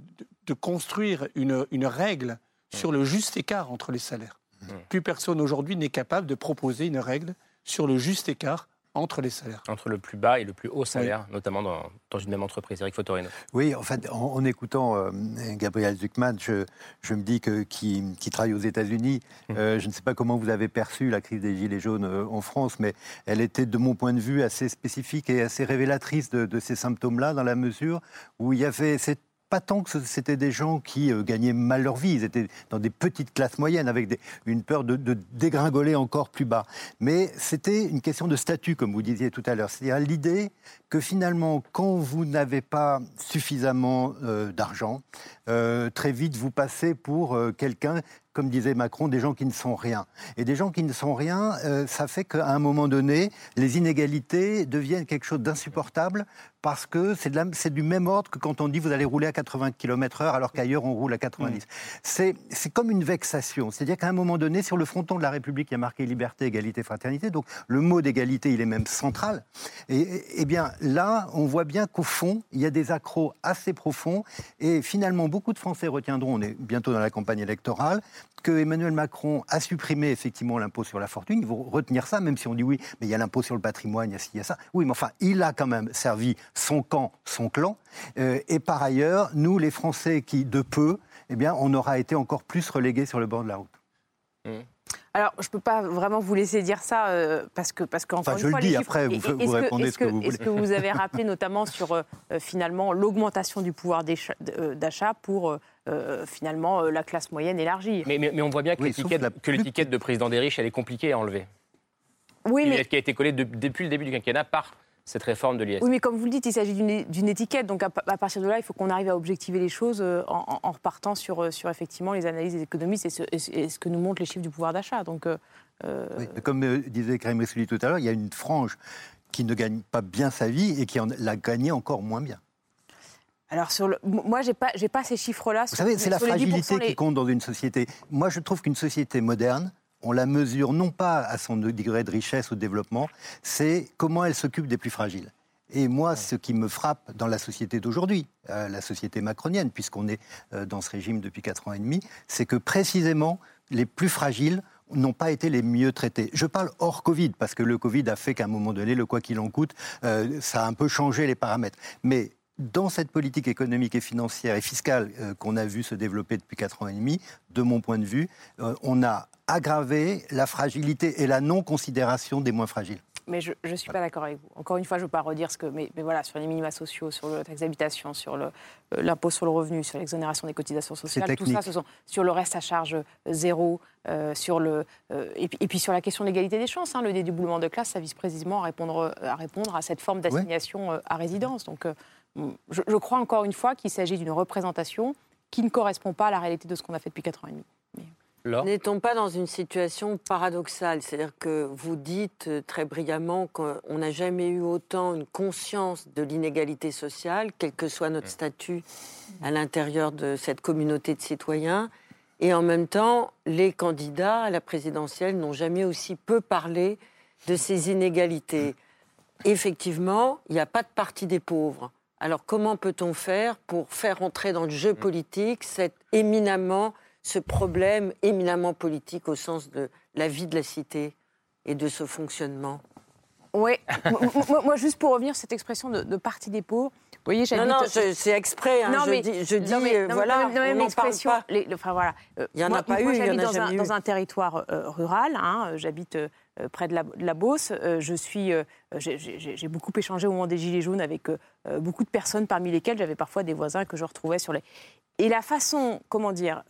construire une, règle mmh. sur le juste écart entre les salaires. Mmh. Plus personne aujourd'hui n'est capable de proposer une règle sur le juste écart entre les salaires. Entre le plus bas et le plus haut salaire, notamment dans, une même entreprise. Eric Fotorino. Oui, en fait, en, écoutant euh, Gabriel Zuckman, je, je, me dis que qui, travaille aux États-Unis, mmh. euh, je ne sais pas comment vous avez perçu la crise des Gilets jaunes euh, en France, mais elle était, de mon point de vue, assez spécifique et assez révélatrice de, de ces symptômes-là, dans la mesure où il y avait cette pas tant que c'était des gens qui euh, gagnaient mal leur vie, ils étaient dans des petites classes moyennes avec une peur de, dégringoler encore plus bas. Mais c'était une question de statut, comme vous disiez tout à l'heure. C'est-à-dire l'idée que finalement, quand vous n'avez pas suffisamment euh, d'argent, euh, très vite vous passez pour quelqu'un comme disait Macron, des gens qui ne sont rien. Et des gens qui ne sont rien, ça fait qu'à un moment donné, les inégalités deviennent quelque chose d'insupportable parce que c'est du même ordre que quand on dit vous allez rouler à 80 km/h alors qu'ailleurs on roule à 90. C'est comme une vexation. C'est-à-dire qu'à un moment donné, sur le fronton de la République, il y a marqué liberté, égalité, fraternité. Donc le mot d'égalité, il est même central. Et, et bien là, on voit bien qu'au fond, il y a des accros assez profonds. Et finalement, beaucoup de Français retiendront, on est bientôt dans la campagne électorale, que Emmanuel Macron a supprimé effectivement l'impôt sur la fortune. Ils vont retenir ça, même si on dit oui, mais il y a l'impôt sur le patrimoine, il y a ci, il ça. Oui, mais enfin, il a quand même servi son camp, son clan. Euh, et par ailleurs, nous, les Français qui, de peu, eh bien, on aura été encore plus relégués sur le bord de la route. Mmh. Alors, je ne peux pas vraiment vous laisser dire ça euh, parce que, parce qu'encore enfin, je le dis après, vous, vous répondez ce que, vous voulez. Est-ce que vous avez rappelé notamment sur euh, finalement l'augmentation du pouvoir d'achat pour finalement la classe moyenne élargie? Mais, mais, on voit bien que l'étiquette de président des riches, elle est compliquée à enlever. Oui, mais... Qui a été collée depuis le début du quinquennat par cette réforme de l'IS. Oui, mais comme vous le dites, il s'agit d'une étiquette. Donc à, partir de là, il faut qu'on arrive à objectiver les choses euh, en, repartant sur, euh, sur effectivement les analyses des économistes et ce, que nous montrent les chiffres du pouvoir d'achat. Donc, euh, comme disait Karim Ressouli tout à l'heure, il y a une frange qui ne gagne pas bien sa vie et qui en a gagné encore moins bien. Alors, sur le... moi, je n'ai pas, pas ces chiffres-là. Vous savez, c'est la fragilité qui compte dans une société. Moi, je trouve qu'une société moderne, on la mesure non pas à son degré de richesse ou de développement, c'est comment elle s'occupe des plus fragiles. Et moi, ce qui me frappe dans la société d'aujourd'hui, euh, la société macronienne, puisqu'on est euh, dans ce régime depuis quatre ans et demi, c'est que précisément les plus fragiles n'ont pas été les mieux traités. Je parle hors Covid, parce que le Covid a fait qu'à un moment donné, le quoi qu'il en coûte, euh, ça a un peu changé les paramètres. Mais dans cette politique économique et financière et fiscale qu'on a vu se développer depuis quatre ans et demi, de mon point de vue, on a aggraver la fragilité et la non-considération des moins fragiles. Mais je ne suis pas d'accord avec vous. Encore une fois, je ne veux pas redire ce que. Mais, mais, voilà, sur les minima sociaux, sur le taxe d'habitation, sur euh, l'impôt sur le revenu, sur l'exonération des cotisations sociales, tout ça, ce sont, sur le reste à charge euh, zéro, euh, sur le, et, puis, sur la question de l'égalité des chances. Hein, le dédoublement de classe, ça vise précisément à répondre à, répondre à cette forme d'assignation à résidence. Donc, je, je, crois encore une fois qu'il s'agit d'une représentation qui ne correspond pas à la réalité de ce qu'on a fait depuis 4 ans et demi. N'est-on pas dans une situation paradoxale C'est-à-dire que vous dites très brillamment qu'on n'a jamais eu autant une conscience de l'inégalité sociale, quel que soit notre statut à l'intérieur de cette communauté de citoyens. Et en même temps, les candidats à la présidentielle n'ont jamais aussi peu parlé de ces inégalités. Effectivement, il n'y a pas de parti des pauvres. Alors comment peut-on faire pour faire entrer dans le jeu mm. politique cet éminemment, ce problème éminemment politique au sens de la vie de la cité et de ce fonctionnement Oui, <laughs> moi, juste pour revenir cette expression de, parti des pauvres, vous voyez, non, non, c'est exprès. Hein, je dis, je dis euh, voilà, on expression, parle pas. enfin, voilà. Euh, il n'y en a pas eu, il y en a dans, un, dans un territoire euh, rural. Hein, j'habite près de la, de la Beauce. je suis, j'ai beaucoup échangé au moment des Gilets jaunes avec beaucoup de personnes, parmi lesquelles j'avais parfois des voisins que je retrouvais sur les. Et la façon, comment dire,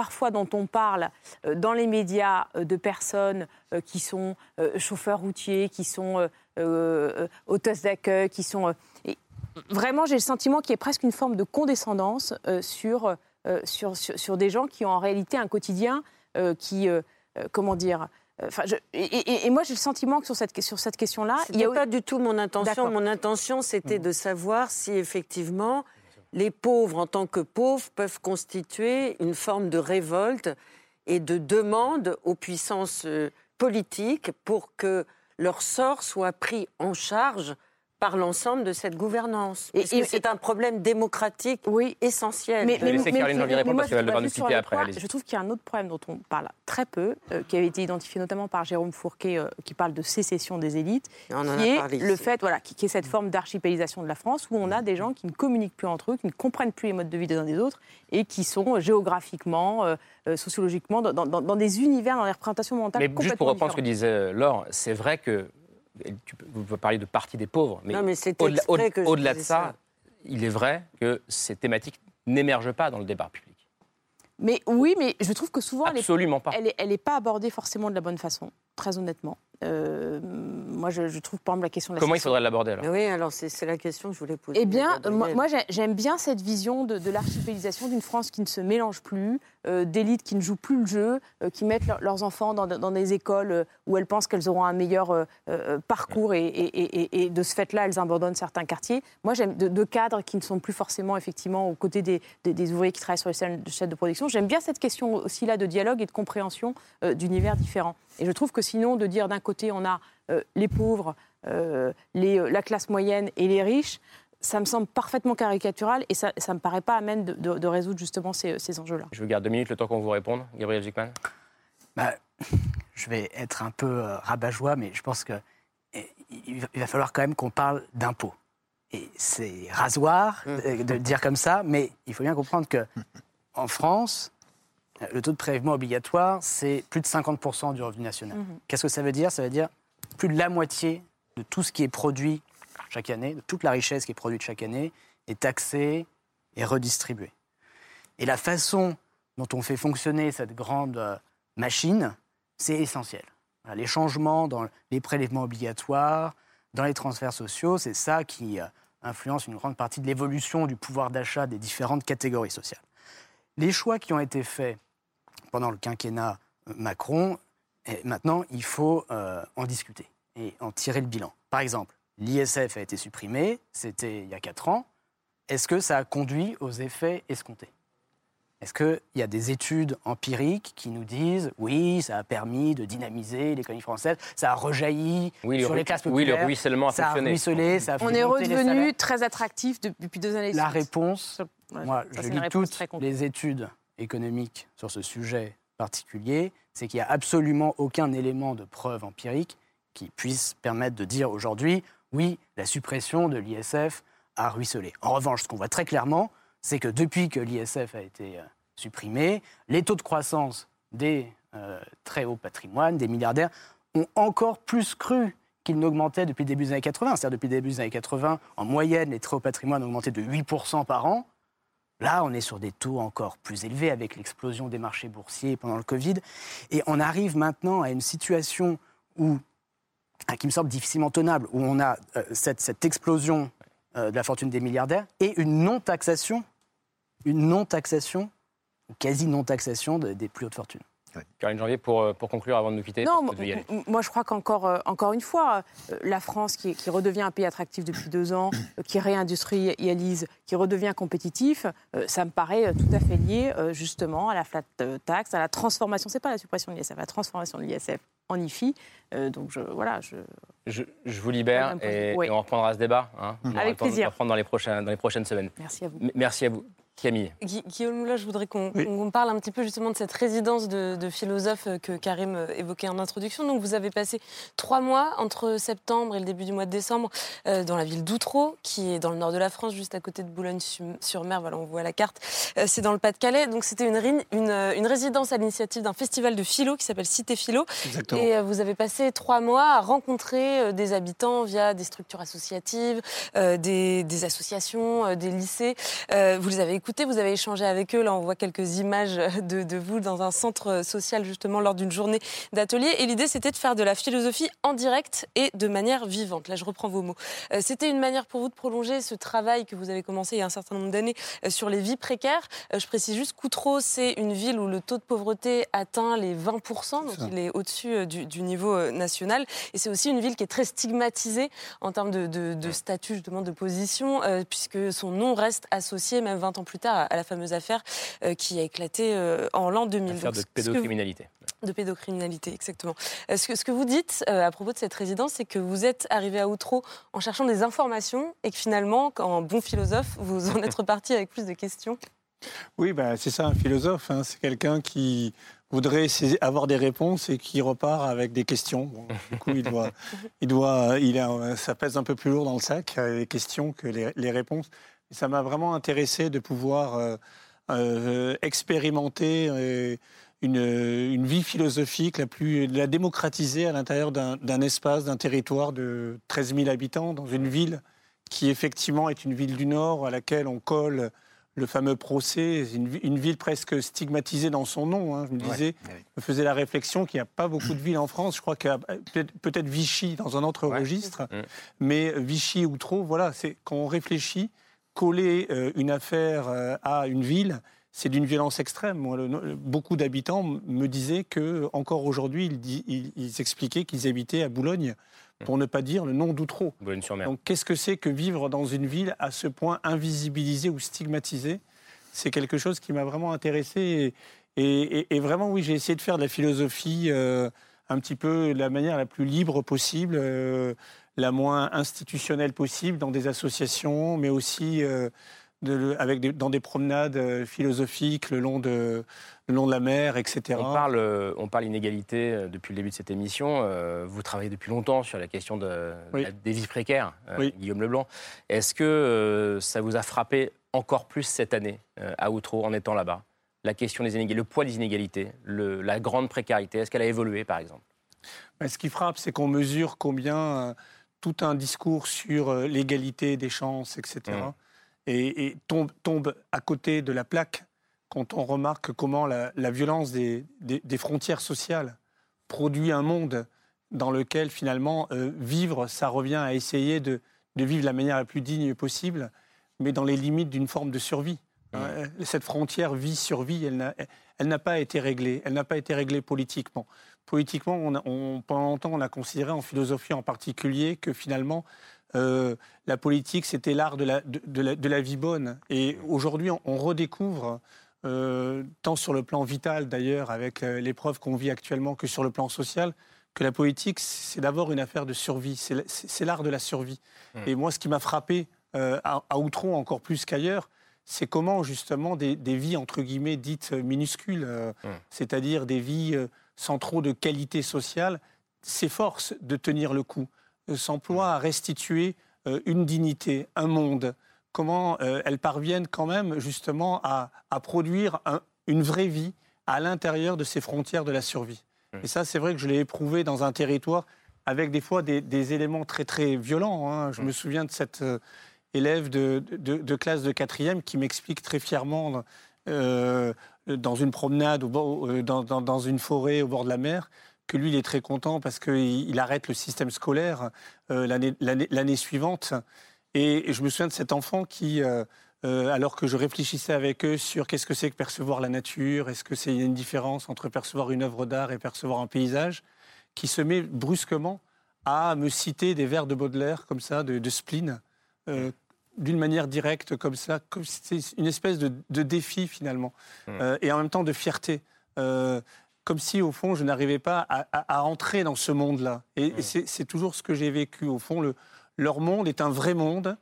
parfois dont on parle dans les médias de personnes qui sont chauffeurs routiers, qui sont hôtesses d'accueil, qui sont vraiment, j'ai le sentiment qu'il y a presque une forme de condescendance euh, sur, euh, sur, sur, des gens qui ont en réalité un quotidien euh, qui, comment dire, Enfin, et, moi, j'ai le sentiment que sur cette, sur cette question-là, il n'y a pas du tout mon intention. Mon intention, c'était mmh. de savoir si effectivement les pauvres, en tant que pauvres, peuvent constituer une forme de révolte et de demande aux puissances politiques pour que leur sort soit pris en charge par l'ensemble de cette gouvernance. Et, c'est un problème démocratique oui. essentiel. Mais, mais, mais, parce qu'elle devra nous quitter après. je trouve qu'il y a un autre problème dont on parle très peu, euh, qui avait été identifié notamment par Jérôme Fourquet, euh, qui parle de sécession des élites, on qui est le fait, voilà, qui, est cette forme d'archipélisation de la France, où on a des gens qui ne communiquent plus entre eux, qui ne comprennent plus les modes de vie des uns des autres, et qui sont géographiquement, euh, sociologiquement, dans, dans, des univers, dans des représentations mentales Mais juste pour reprendre ce que disait Laure, c'est vrai que vous parlez de partie des pauvres, mais, au-delà de ça, il est vrai que ces thématiques n'émergent pas dans le débat public. Mais oui, mais je trouve que souvent, Absolument elle n'est elle est pas abordée forcément de la bonne façon, très honnêtement. Euh, moi, je, trouve, par exemple, la question de la Comment il faudrait l'aborder alors? Oui, alors c'est la question que je voulais poser. Eh bien, moi, j'aime bien cette vision de, de l'archipélisation d'une France qui ne se mélange plus, euh, d'élites qui ne jouent plus le jeu, euh, qui mettent leurs enfants dans, dans, des écoles où elles pensent qu'elles auront un meilleur parcours et, et, et, de ce fait-là, elles abandonnent certains quartiers. Moi, j'aime de, cadres qui ne sont plus forcément, effectivement, aux côtés des, des, ouvriers qui travaillent sur les chaînes de, de production. J'aime bien cette question aussi là de dialogue et de compréhension d'univers différents. Et je trouve que sinon, de dire d'un côté, on a euh, les pauvres, euh, les, euh, la classe moyenne et les riches, ça me semble parfaitement caricatural et ça ne me paraît pas amène de, de, résoudre justement ces, ces enjeux-là. Je vous garde deux minutes le temps qu'on vous réponde. Gabriel Zickman bah, Je vais être un peu rabat-joie, mais je pense qu'il eh, va falloir quand même qu'on parle d'impôts. Et c'est rasoir de, de le dire comme ça, mais il faut bien comprendre qu'en France, le taux de prélèvement obligatoire, c'est plus de 50% du revenu national. Mhm. Qu'est-ce que ça veut dire? Ça veut dire plus de la moitié de tout ce qui est produit chaque année, de toute la richesse qui est produite chaque année, est taxée et redistribuée. Et la façon dont on fait fonctionner cette grande euh, machine, c'est essentiel. les changements dans les prélèvements obligatoires, dans les transferts sociaux, c'est ça qui euh, influence une grande partie de l'évolution du pouvoir d'achat des différentes catégories sociales. Les choix qui ont été faits pendant le quinquennat Macron. Et maintenant, il faut euh, en discuter et en tirer le bilan. Par exemple, l'ISF a été supprimé, c'était il y a 4 ans. Est-ce que ça a conduit aux effets escomptés? Est-ce qu'il y a des études empiriques qui nous disent oui, ça a permis de dynamiser l'économie française, ça a rejailli sur les classes populaires Oui, le ruissellement a fonctionné. ça a On est redevenu très attractif depuis deux années. La réponse, moi, je lis toutes les études économique sur ce sujet particulier, c'est qu'il n'y a absolument aucun élément de preuve empirique qui puisse permettre de dire aujourd'hui, oui, la suppression de l'ISF a ruisselé. En revanche, ce qu'on voit très clairement, c'est que depuis que l'ISF a été euh, supprimé, les taux de croissance des euh, très hauts patrimoines, des milliardaires, ont encore plus cru qu'ils n'augmentaient depuis le début des années 80. C'est-à-dire depuis le début des années 80, en moyenne, les très hauts patrimoines augmentaient de 8% par an. Là, on est sur des taux encore plus élevés avec l'explosion des marchés boursiers pendant le Covid. Et on arrive maintenant à une situation où, ah, qui me semble difficilement tenable, où on a euh, cette, explosion euh, de la fortune des milliardaires et une non-taxation, une non-taxation, quasi non-taxation des plus hautes fortunes. Caroline Janvier, pour, euh, pour conclure avant de nous quitter. Non, moi je crois qu'encore euh, encore une fois, euh, la France qui, redevient un pays attractif depuis deux ans, qui réindustrialise, qui redevient compétitif, ça me paraît tout à fait lié justement à la flat tax, à la transformation, c'est pas la suppression de l'ISF, la transformation de l'ISF en IFI. donc je, voilà, je... je... vous libère et, on reprendra ce débat. Hein. Avec plaisir. On va reprendre dans les, prochaines, dans les prochaines semaines. Merci à vous. merci à vous. Camille. Guillaume là, je voudrais qu'on parle un petit peu justement de cette résidence de, philosophe euh, que Karim euh, évoquait en introduction. Donc, vous avez passé trois mois entre septembre et le début du mois de décembre euh, dans la ville d'Outreau, qui est dans le nord de la France, juste à côté de Boulogne-sur-Mer. Voilà, on voit la carte. c'est dans le Pas-de-Calais. Donc, c'était une, une, résidence à l'initiative d'un festival de philo qui s'appelle Cité Philo. Exactement. Et vous avez passé trois mois à rencontrer des habitants via des structures associatives, des, des, associations, des lycées. vous les avez écoutés vous avez échangé avec eux. Là, on voit quelques images de, vous dans un centre social, justement, lors d'une journée d'atelier. Et l'idée, c'était de faire de la philosophie en direct et de manière vivante. Là, je reprends vos mots. Euh, c'était une manière pour vous de prolonger ce travail que vous avez commencé il y a un certain nombre d'années euh, sur les vies précaires. Euh, je précise juste qu'Outreau, c'est une ville où le taux de pauvreté atteint les 20%, donc il est au-dessus du, niveau national. Et c'est aussi une ville qui est très stigmatisée en termes de, de statut, justement, de position, puisque son nom reste associé, même 20 ans plus tard, à la fameuse affaire euh, qui a éclaté euh, en l'an 2000. Affaire de pédocriminalité. De pédocriminalité, exactement. Euh, ce que, ce que vous dites à propos de cette résidence, c'est que vous êtes arrivé à Outreau en cherchant des informations et que finalement, en bon philosophe, vous en êtes <laughs> reparti avec plus de questions. Oui, bah, c'est ça, un philosophe. Hein. C'est quelqu'un qui voudrait avoir des réponses et qui repart avec des questions. du coup, il doit, <laughs> il doit, il a, ça pèse un peu plus lourd dans le sac, les questions que les, les réponses ça m'a vraiment intéressé de pouvoir euh, euh, expérimenter euh, une, vie philosophique la plus la démocratiser à l'intérieur d'un espace, d'un territoire de 13 000 habitants, dans une ville qui effectivement est une ville du Nord à laquelle on colle le fameux procès, une, ville presque stigmatisée dans son nom. Hein. je me disais, je me faisais la réflexion qu'il n'y a pas beaucoup de villes en France. Je crois qu'il y a peut-être Vichy dans un autre registre, mais Vichy ou trop, voilà, c'est quand on réfléchit coller euh, une affaire euh, à une ville, c'est d'une violence extrême. beaucoup d'habitants me disaient que encore aujourd'hui, ils, expliquaient qu'ils habitaient à Boulogne, pour ne pas dire le nom d'Outreau. Donc, qu'est-ce que c'est que vivre dans une ville à ce point invisibilisée ou stigmatisée? C'est quelque chose qui m'a vraiment intéressé. Et, vraiment, oui, j'ai essayé de faire de la philosophie euh, un petit peu de la manière la plus libre possible la moins institutionnelle possible dans des associations, mais aussi euh, avec dans des promenades euh, philosophiques le long de, le long de la mer, etc. On parle, euh, on parle inégalité depuis le début de cette émission. vous travaillez depuis longtemps sur la question de, des vies précaires, Guillaume Leblanc. Est-ce que ça vous a frappé encore plus cette année à Outreau en étant là-bas? La question des inégalités, le poids des inégalités, la grande précarité, est-ce qu'elle a évolué par exemple? Ben, Ce qui frappe, c'est qu'on mesure combien tout un discours sur euh, l'égalité des chances, etc. Mmh. Et, tombe, tombe, à côté de la plaque quand on remarque comment la, violence des, frontières sociales produit un monde dans lequel finalement euh, vivre, ça revient à essayer de, vivre de la manière la plus digne possible, mais dans les limites d'une forme de survie. Mmh. Hein, cette frontière vie-survie, elle n'a pas été réglée. Elle n'a pas été réglée politiquement politiquement, on, pendant longtemps, on a considéré en philosophie en particulier que finalement, euh, la politique, c'était l'art de la, de, la, vie bonne. Et aujourd'hui, on, redécouvre, euh, tant sur le plan vital d'ailleurs, avec euh, l'épreuve qu'on vit actuellement, que sur le plan social, que la politique, c'est d'abord une affaire de survie. C'est l'art de la survie. Mmh. Et moi, ce qui m'a frappé à, à Outreau encore plus qu'ailleurs, c'est comment justement des, vies entre guillemets dites minuscules, mmh. c'est-à-dire des vies sans trop de qualité sociale, s'efforcent de tenir le coup, euh, s'emploient à restituer euh, une dignité, un monde, comment euh, elles parviennent quand même justement à, produire une vraie vie à l'intérieur de ces frontières de la survie. Mmh. Et ça, c'est vrai que je l'ai éprouvé dans un territoire avec des fois des, éléments très très violents. Hein. Je mmh. me souviens de cette élève de, classe de quatrième qui m'explique très fièrement dans une promenade, euh, dans, une forêt au bord de la mer, que lui, il est très content parce qu'il arrête le système scolaire euh, l'année suivante. Et, je me souviens de cet enfant qui, euh, alors que je réfléchissais avec eux sur qu'est-ce que c'est que percevoir la nature, est-ce que c'est une différence entre percevoir une œuvre d'art et percevoir un paysage, qui se met brusquement à me citer des vers de Baudelaire comme ça, de, spleen, d'une manière directe comme ça. C'est une espèce de, défi finalement, mmh. et en même temps de fierté comme si, au fond, je n'arrivais pas à, entrer dans ce monde-là. Et, c'est toujours ce que j'ai vécu. Au fond, le, leur monde est un vrai monde.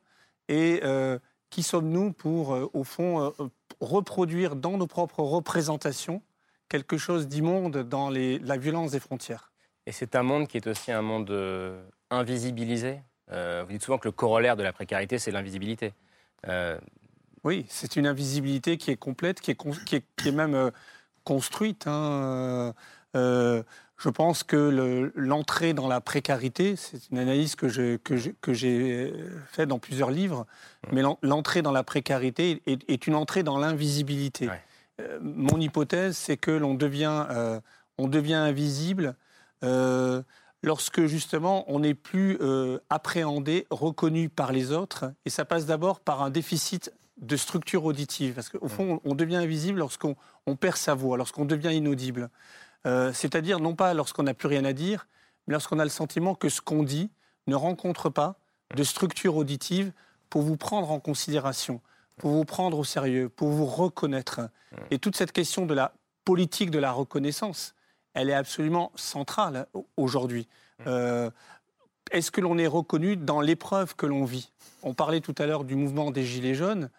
Et euh, qui sommes-nous pour, euh, au fond, euh, reproduire dans nos propres représentations quelque chose d'immonde dans les, la violence des frontières? Et c'est un monde qui est aussi un monde invisibilisé? Vous dites souvent que le corollaire de la précarité, c'est l'invisibilité. Oui, c'est une invisibilité qui est complète, qui est, qui est, qui est même construite. Hein, euh, euh, je pense que l'entrée dans la précarité, c'est une analyse que j'ai que que faite dans plusieurs livres, mmh. mais l'entrée dans la précarité est, une entrée dans l'invisibilité. Euh, mon hypothèse, c'est que l'on devient, on devient invisible lorsque justement on n'est plus appréhendé, reconnu par les autres, et ça passe d'abord par un déficit de structure auditive. Parce qu'au fond, on devient invisible lorsqu'on perd sa voix, lorsqu'on devient inaudible. Euh, c'est-à-dire non pas lorsqu'on n'a plus rien à dire, mais lorsqu'on a le sentiment que ce qu'on dit ne rencontre pas de structure auditive pour vous prendre en considération, pour vous prendre au sérieux, pour vous reconnaître. Et toute cette question de la politique de la reconnaissance, elle est absolument centrale aujourd'hui. Euh, est-ce que l'on est reconnu dans l'épreuve que l'on vit? On parlait tout à l'heure du mouvement des Gilets jaunes.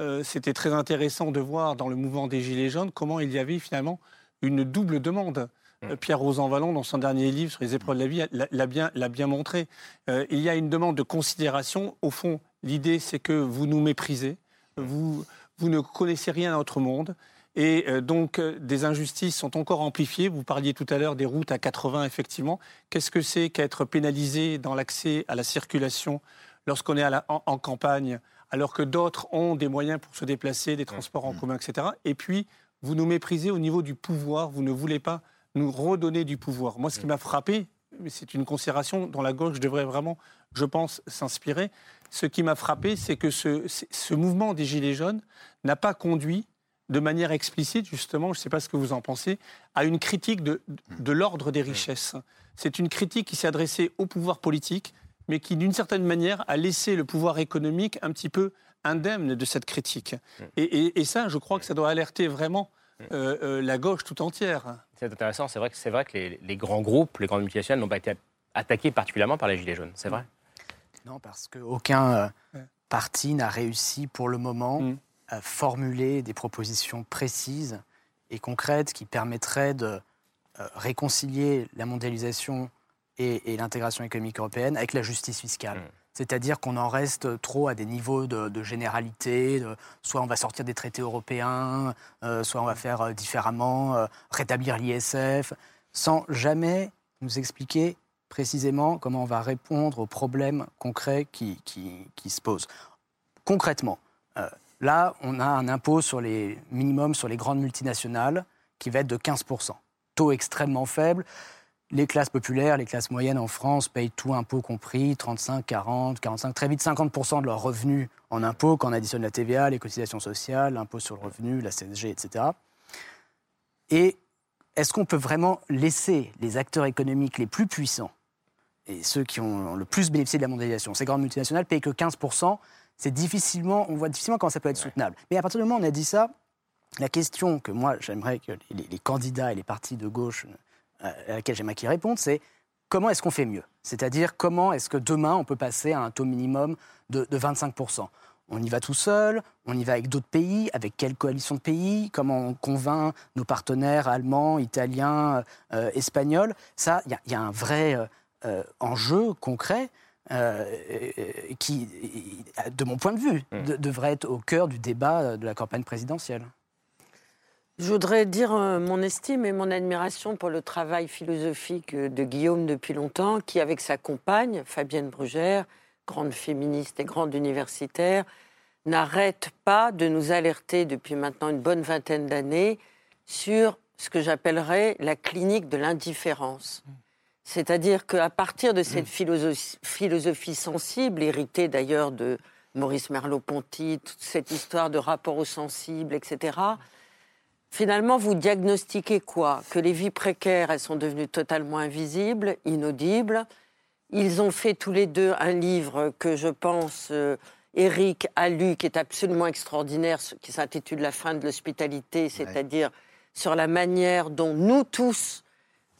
Euh, c'était très intéressant de voir dans le mouvement des Gilets jaunes comment il y avait finalement une double demande. Mm. Pierre Rosanvallon, dans son dernier livre sur les épreuves de la vie, l'a bien, bien, montré. Euh, il y a une demande de considération. Au fond, l'idée, c'est que vous nous méprisez, vous, vous ne connaissez rien à notre monde. Et donc, des injustices sont encore amplifiées. Vous parliez tout à l'heure des routes à 80, effectivement. Qu'est-ce que c'est qu'être pénalisé dans l'accès à la circulation lorsqu'on est en, campagne alors que d'autres ont des moyens pour se déplacer, des transports en mmh. commun, etc. Et puis, vous nous méprisez au niveau du pouvoir, vous ne voulez pas nous redonner du pouvoir. Moi, ce qui mmh. m'a frappé, c'est une considération dont la gauche devrait vraiment, je pense, s'inspirer. Ce qui m'a frappé, c'est que ce, mouvement des Gilets jaunes n'a pas conduit de manière explicite, justement, je ne sais pas ce que vous en pensez, à une critique de, de l'ordre des richesses. C'est une critique qui s'est adressée au pouvoir politique, mais qui, d'une certaine manière, a laissé le pouvoir économique un petit peu indemne de cette critique. Et, ça, je crois que ça doit alerter vraiment euh, euh, la gauche tout entière. C'est intéressant. C'est vrai que, c'est vrai que les, grands groupes, les grandes multinationales n'ont pas été attaqués particulièrement par les Gilets jaunes. C'est vrai? Non, parce qu'aucun euh, parti n'a réussi pour le moment mm. Formuler des propositions précises et concrètes qui permettraient de réconcilier la mondialisation et, l'intégration économique européenne avec la justice fiscale. Mm. C'est-à-dire qu'on en reste trop à des niveaux de, généralité, soit on va sortir des traités européens, euh, soit on va faire euh, différemment, euh, rétablir l'ISF, sans jamais nous expliquer précisément comment on va répondre aux problèmes concrets qui, qui, se posent. Concrètement, là, on a un impôt sur les minimums sur les grandes multinationales qui va être de 15%. Taux extrêmement faible les classes populaires, les classes moyennes en France payent tout impôt compris, 35, 40, 45, très vite 50% de leurs revenus en impôts quand on additionne la TVA, les cotisations sociales, l'impôt sur le revenu, la CSG, etc. Et est-ce qu'on peut vraiment laisser les acteurs économiques les plus puissants et ceux qui ont le plus bénéficié de la mondialisation, ces grandes multinationales, payer que 15%, c'est difficilement, on voit difficilement comment ça peut être soutenable. Mais à partir du moment où on a dit ça, la question que moi j'aimerais que les candidats et les partis de gauche à laquelle j'aimerais qu'il réponde, c'est comment est-ce qu'on fait mieux? C'est-à-dire comment est-ce que demain on peut passer à un taux minimum de, 25% on y va tout seul, on y va avec d'autres pays, avec quelle coalition de pays, comment on convainc nos partenaires allemands, italiens, euh, espagnols? Ça, il y, a un vrai euh, euh, enjeu concret qui, de mon point de vue, mmh. devrait être au cœur du débat de la campagne présidentielle. Je voudrais dire euh, mon estime et mon admiration pour le travail philosophique de Guillaume depuis longtemps, qui, avec sa compagne, Fabienne Brugère, grande féministe et grande universitaire, n'arrête pas de nous alerter depuis maintenant une bonne vingtaine d'années sur ce que j'appellerais la clinique de l'indifférence. C'est-à-dire qu'à partir de cette philosophie, philosophie sensible, héritée d'ailleurs de Maurice Merleau-Ponty, toute cette histoire de rapport aux sensibles, etc. Finalement, vous diagnostiquez quoi? Que les vies précaires, elles sont devenues totalement invisibles, inaudibles. Ils ont fait tous les deux un livre que je pense Eric euh, a lu, qui est absolument extraordinaire, qui s'intitule La fin de l'hospitalité, c'est-à-dire sur la manière dont nous tous,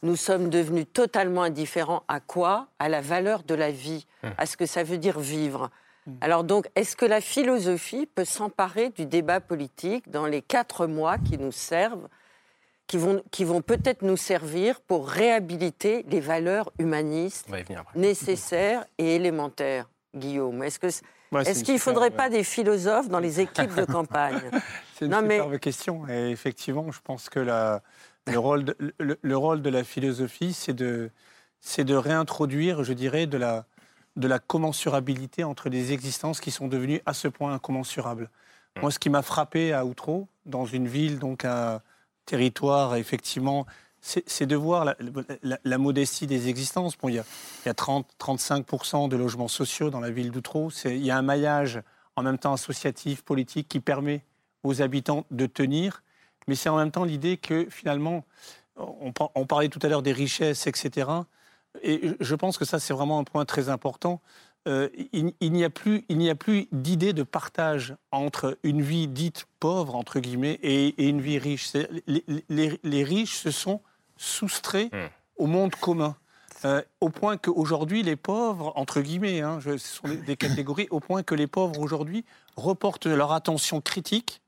nous sommes devenus totalement indifférents à quoi? À la valeur de la vie, hum. à ce que ça veut dire vivre. Hum. Alors donc, est-ce que la philosophie peut s'emparer du débat politique dans les quatre mois qui nous servent, qui vont, qui vont peut-être nous servir pour réhabiliter les valeurs humanistes nécessaires et élémentaires Guillaume? Est-ce qu'il ne faudrait pas des philosophes dans les équipes de campagne? <laughs> C'est une superbe question. Et effectivement, je pense que la, le, rôle de, le, rôle de la philosophie, c'est de, de réintroduire, je dirais, de la, de la commensurabilité entre des existences qui sont devenues à ce point incommensurables. Mmh. Moi, ce qui m'a frappé à Outreau, dans une ville, donc un territoire effectivement c'est de voir la, modestie des existences. Bon, il y a, il y a 30, 35% de logements sociaux dans la ville d'Outreau. Il y a un maillage en même temps associatif, politique, qui permet aux habitants de tenir. Mais c'est en même temps l'idée que finalement, on, on, parlait tout à l'heure des richesses, etc. Et je pense que ça, c'est vraiment un point très important. Euh, il, n'y a plus, il n'y a plus d'idée de partage entre une vie dite pauvre entre guillemets et, une vie riche. Les, les, les, riches se sont soustraits hmm. au monde commun. Euh, au point qu'aujourd'hui, les pauvres, entre guillemets, hein, ce sont des, catégories, au point que les pauvres aujourd'hui reportent leur attention critique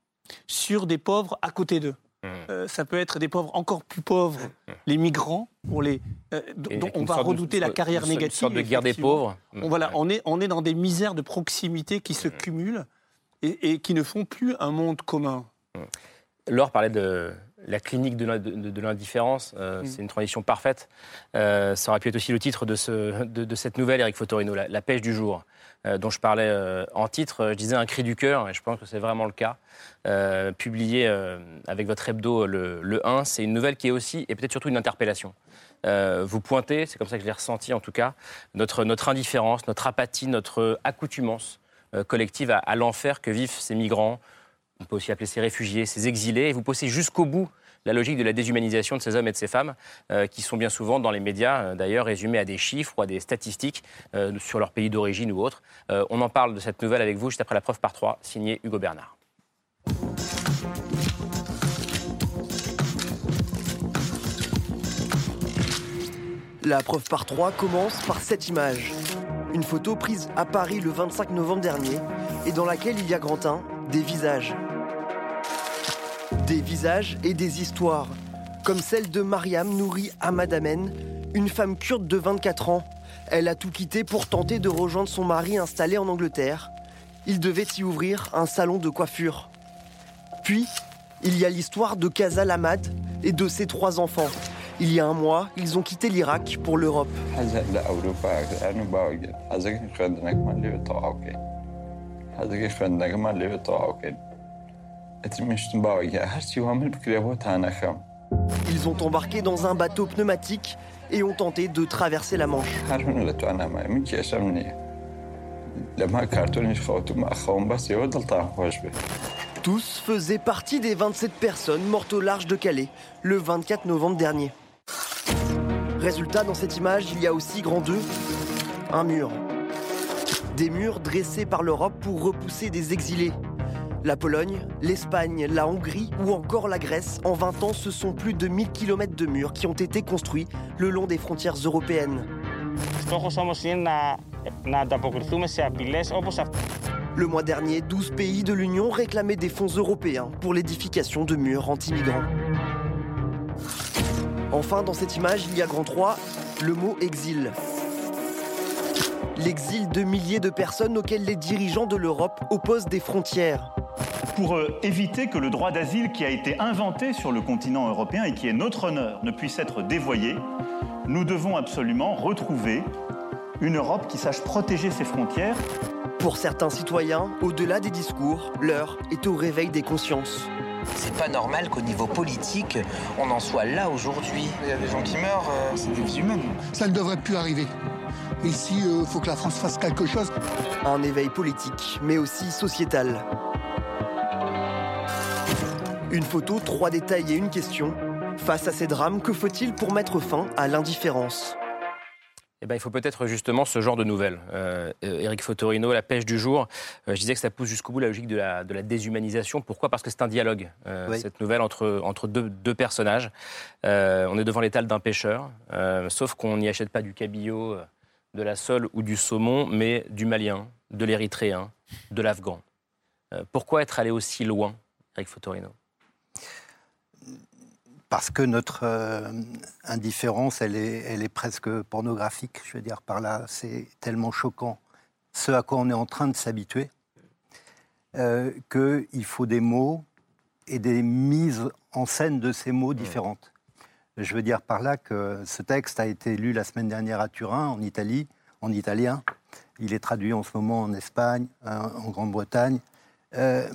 sur des pauvres à côté d'eux. Hmm. Euh, ça peut être des pauvres encore plus pauvres, hmm. les migrants, pour les, euh, dont on va redouter la carrière négative. Une sorte de guerre des pauvres. On, voilà, on, est, on est dans des misères de proximité qui se cumulent et, et, qui ne font plus un monde commun. Laure parlait de, la clinique de l'indifférence, euh, c'est une transition parfaite. Euh, ça aurait pu être aussi le titre de, ce, de, cette nouvelle, Eric Fotorino, la, pêche du jour, dont je parlais en titre. Je disais un cri du cœur, et je pense que c'est vraiment le cas. publié avec votre hebdo le, le 1, c'est une nouvelle qui est aussi, et peut-être surtout une interpellation. vous pointez, c'est comme ça que je l'ai ressenti en tout cas, notre, notre indifférence, notre apathie, notre accoutumance collective à, à l'enfer que vivent ces migrants, on peut aussi appeler ces réfugiés, ces exilés, et vous poussez jusqu'au bout la logique de la déshumanisation de ces hommes et de ces femmes, euh, qui sont bien souvent dans les médias, euh, d'ailleurs, résumés à des chiffres ou à des statistiques euh, sur leur pays d'origine ou autre. on en parle de cette nouvelle avec vous juste après la preuve par trois, signé Hugo Bernard. La preuve par trois commence par cette image. Une photo prise à Paris le 25 novembre dernier et dans laquelle il y a grand 1 des visages. Des visages et des histoires, comme celle de Mariam Nouri Amadamen, une femme kurde de 24 ans. Elle a tout quitté pour tenter de rejoindre son mari installé en Angleterre. Il devait y ouvrir un salon de coiffure. Puis, il y a l'histoire de Kazal Ahmad et de ses trois enfants. Il y a un mois, ils ont quitté l'Irak pour l'Europe. Ils ont embarqué dans un bateau pneumatique et ont tenté de traverser la Manche. Tous faisaient partie des 27 personnes mortes au large de Calais le 24 novembre dernier. Résultat, dans cette image, il y a aussi grand 2, un mur. Des murs dressés par l'Europe pour repousser des exilés, la Pologne, l'Espagne, la Hongrie ou encore la Grèce, en 20 ans, ce sont plus de 1000 km de murs qui ont été construits le long des frontières européennes. Le mois dernier, 12 pays de l'Union réclamaient des fonds européens pour l'édification de murs anti-migrants. Enfin, dans cette image, il y a grand 3, le mot exil. L'exil de milliers de personnes auxquelles les dirigeants de l'Europe opposent des frontières pour euh, éviter que le droit d'asile qui a été inventé sur le continent européen et qui est notre honneur ne puisse être dévoyé, nous devons absolument retrouver une Europe qui sache protéger ses frontières. Pour certains citoyens, au-delà des discours, l'heure est au réveil des consciences. C'est pas normal qu'au niveau politique, on en soit là aujourd'hui. Il y a des gens qui meurent, euh, c'est des vies humaines. Ça ne devrait plus arriver. Ici, il faut que la France fasse quelque chose. Un éveil politique, mais aussi sociétal. Une photo, trois détails et une question. Face à ces drames, que faut-il pour mettre fin à l'indifférence? Eh ben, il faut peut-être justement ce genre de nouvelles. Euh, Eric Fotorino, la pêche du jour, euh, je disais que ça pousse jusqu'au bout la logique de la, de la déshumanisation. Pourquoi? Parce que c'est un dialogue, euh, cette nouvelle, entre, entre deux, deux personnages. Euh, on est devant l'étal d'un pêcheur, sauf qu'on n'y achète pas du cabillaud, de la sole ou du saumon, mais du malien, de l'érythréen, de l'afghan. pourquoi être allé aussi loin, Eric Fotorino? Parce que notre euh, indifférence, elle est, elle est presque pornographique, je veux dire, par là, c'est tellement choquant, ce à quoi on est en train de s'habituer, euh, qu'il faut des mots et des mises en scène de ces mots différentes. Je veux dire par là que ce texte a été lu la semaine dernière à Turin, en Italie, en italien. Il est traduit en ce moment en Espagne, en Grande-Bretagne. Euh,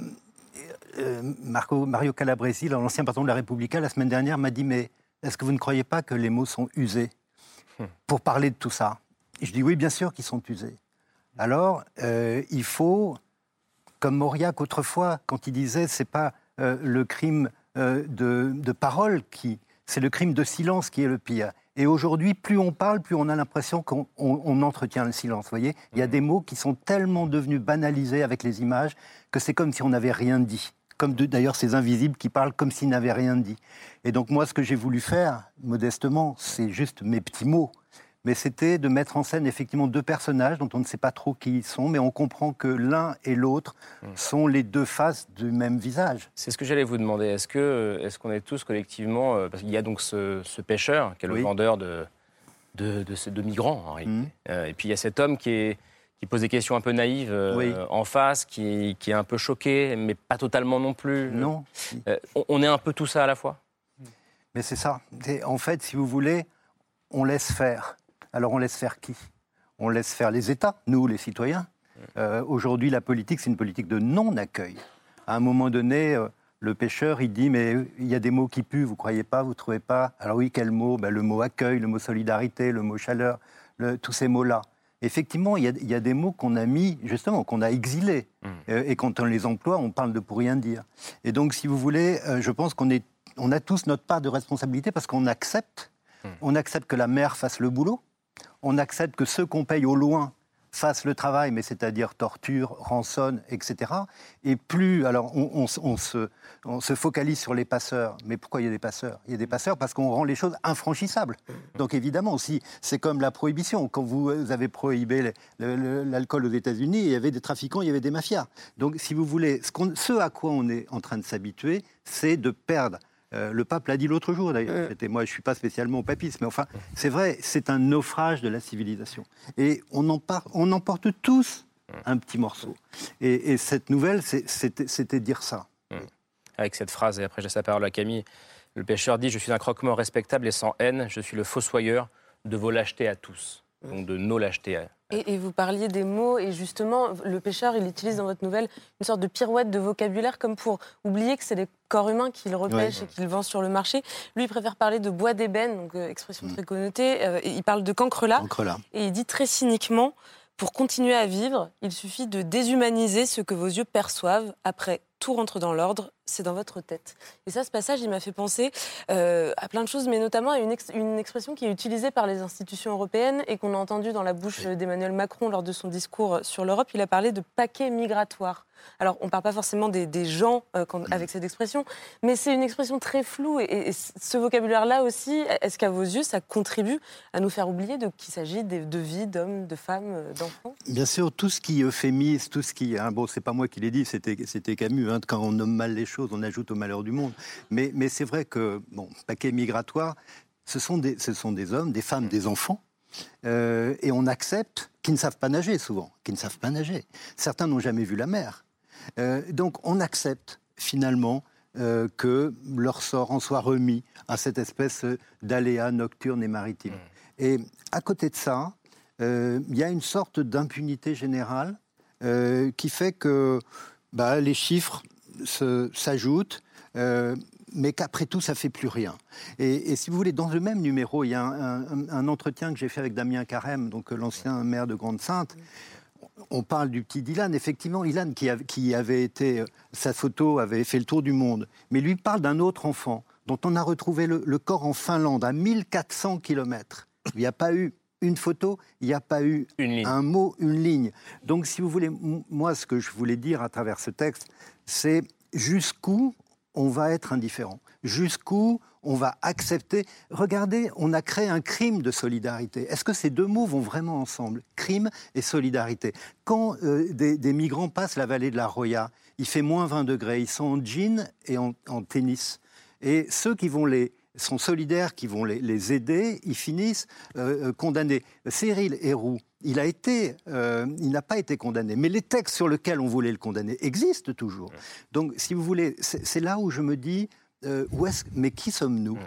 euh, Marco, Mario Calabresi, l'ancien patron de la Repubblica, la semaine dernière, m'a dit Mais est-ce que vous ne croyez pas que les mots sont usés hmm. pour parler de tout ça? Je dis Oui, bien sûr qu'ils sont usés. Alors, euh, il faut, comme Mauriac autrefois, quand il disait C'est pas euh, le crime de, parole qui. C'est le crime de silence qui est le pire. Et aujourd'hui, plus on parle, plus on a l'impression qu'on entretient le silence. Vous voyez, il y a hmm. des mots qui sont tellement devenus banalisés avec les images que c'est comme si on n'avait rien dit comme d'ailleurs ces invisibles qui parlent comme s'ils n'avaient rien dit. Et donc moi, ce que j'ai voulu faire, modestement, c'est juste mes petits mots. Mais c'était de mettre en scène effectivement deux personnages dont on ne sait pas trop qui ils sont, mais on comprend que l'un et l'autre hmm. sont les deux faces du même visage. C'est ce que j'allais vous demander. Est-ce que est-ce qu'on est tous collectivement, euh, parce qu'il y a donc ce, pêcheur qui est le vendeur de de, de, migrants en réalité, hmm. euh, et puis il y a cet homme qui est qui pose des questions un peu naïves euh, en face, qui, qui, est un peu choqué, mais pas totalement non plus. Non. Euh, on, est un peu tout ça à la fois. Mais c'est ça. En fait, si vous voulez, on laisse faire. Alors on laisse faire qui? On laisse faire les États, nous, les citoyens. Euh, aujourd'hui, la politique, c'est une politique de non-accueil. À un moment donné, le pêcheur, il dit, mais il y a des mots qui puent, vous croyez pas, vous trouvez pas? Alors oui, quel mot? Ben, Le mot accueil, le mot solidarité, le mot chaleur, tous ces mots-là effectivement, il y, a, des mots qu'on a mis, justement, qu'on a exilés. Mmh. Euh, et quand on les emploie, on parle de pour rien dire. Et donc, si vous voulez, euh, je pense qu'on on a tous notre part de responsabilité parce qu'on accepte, mmh. on accepte que la mer fasse le boulot, on accepte que ceux qu'on paye au loin fasse le travail, mais c'est-à-dire torture, rançonne, etc. Et plus, alors on, se, focalise sur les passeurs. Mais pourquoi il y a des passeurs? Il y a des passeurs parce qu'on rend les choses infranchissables. Donc évidemment, aussi, c'est comme la prohibition. Quand vous avez prohibé l'alcool aux États-Unis, il y avait des trafiquants, il y avait des mafias. Donc si vous voulez, ce à quoi on est en train de s'habituer, c'est de perdre euh, le pape l'a dit l'autre jour d'ailleurs. Moi, je ne suis pas spécialement papiste, mais enfin, c'est vrai, c'est un naufrage de la civilisation. Et on en, on en porte tous un petit morceau. Et, cette nouvelle, c'était dire ça. Avec cette phrase, et après j'ai sa parole à Camille, le pêcheur dit Je suis un croquement respectable et sans haine, je suis le fossoyeur de vos lâchetés à tous. Donc de nos lâchetés à, et, vous parliez des mots, et justement, le pêcheur, il utilise dans votre nouvelle une sorte de pirouette de vocabulaire, comme pour oublier que c'est les corps humains qu'il repêche et qu'il vend sur le marché. Lui, il préfère parler de bois d'ébène, donc euh, expression mm. très connotée. Euh, il parle de cancrelat. Et il dit très cyniquement pour continuer à vivre, il suffit de déshumaniser ce que vos yeux perçoivent. Après, tout rentre dans l'ordre c'est dans votre tête. Et ça, ce passage, il m'a fait penser euh, à plein de choses, mais notamment à une, une, expression qui est utilisée par les institutions européennes et qu'on a entendue dans la bouche d'Emmanuel Macron lors de son discours sur l'Europe. Il a parlé de paquet migratoire. Alors, on ne parle pas forcément des, gens euh, avec cette expression, mais c'est une expression très floue. Et, ce vocabulaire-là aussi, est-ce qu'à vos yeux, ça contribue à nous faire oublier qu'il s'agit de, de vie d'hommes, de femmes, euh, d'enfants? Bien sûr, tout ce qui euphémise, tout ce qui... Hein, bon, c'est pas moi qui l'ai dit, c'était Camus, hein, quand on nomme mal les choses on ajoute au malheur du monde. Mais, c'est vrai que, bon, paquet migratoire, ce sont des, hommes, des femmes, des enfants. Euh, et on accepte qu'ils ne savent pas nager souvent, qu'ils ne savent pas nager. Certains n'ont jamais vu la mer. Euh, donc on accepte finalement euh, que leur sort en soit remis à cette espèce d'aléa nocturne et maritime. Mmh. Et à côté de ça, il y a une sorte d'impunité générale qui fait que bah, les chiffres s'ajoutent. Euh, mais qu'après tout, ça fait plus rien. Et, si vous voulez, dans le même numéro, il y a un, entretien que j'ai fait avec Damien Carême, donc l'ancien maire de Grande-Sainte. On parle du petit Dylan. Effectivement, Dylan, qui, qui avait été, sa photo avait fait le tour du monde. Mais lui parle d'un autre enfant dont on a retrouvé le, le corps en Finlande, à 1400 kilomètres. Il n'y a pas eu une photo, il n'y a pas eu un mot, une ligne. Donc, si vous voulez, moi, ce que je voulais dire à travers ce texte, c'est jusqu'où on va être indifférent, jusqu'où on va accepter. Regardez, on a créé un crime de solidarité. Est-ce que ces deux mots vont vraiment ensemble Crime et solidarité? Quand euh, des, migrants passent la vallée de la Roya, il fait moins 20 degrés, ils sont en jean et en tennis. Et ceux qui vont les sont solidaires, qui vont les, aider, ils finissent euh, euh, condamnés. Cyril Héroux, il a été, euh, il n'a pas été condamné, mais les textes sur lesquels on voulait le condamner existent toujours. Donc, si vous voulez, c'est là où je me dis, où est mais qui sommes-nous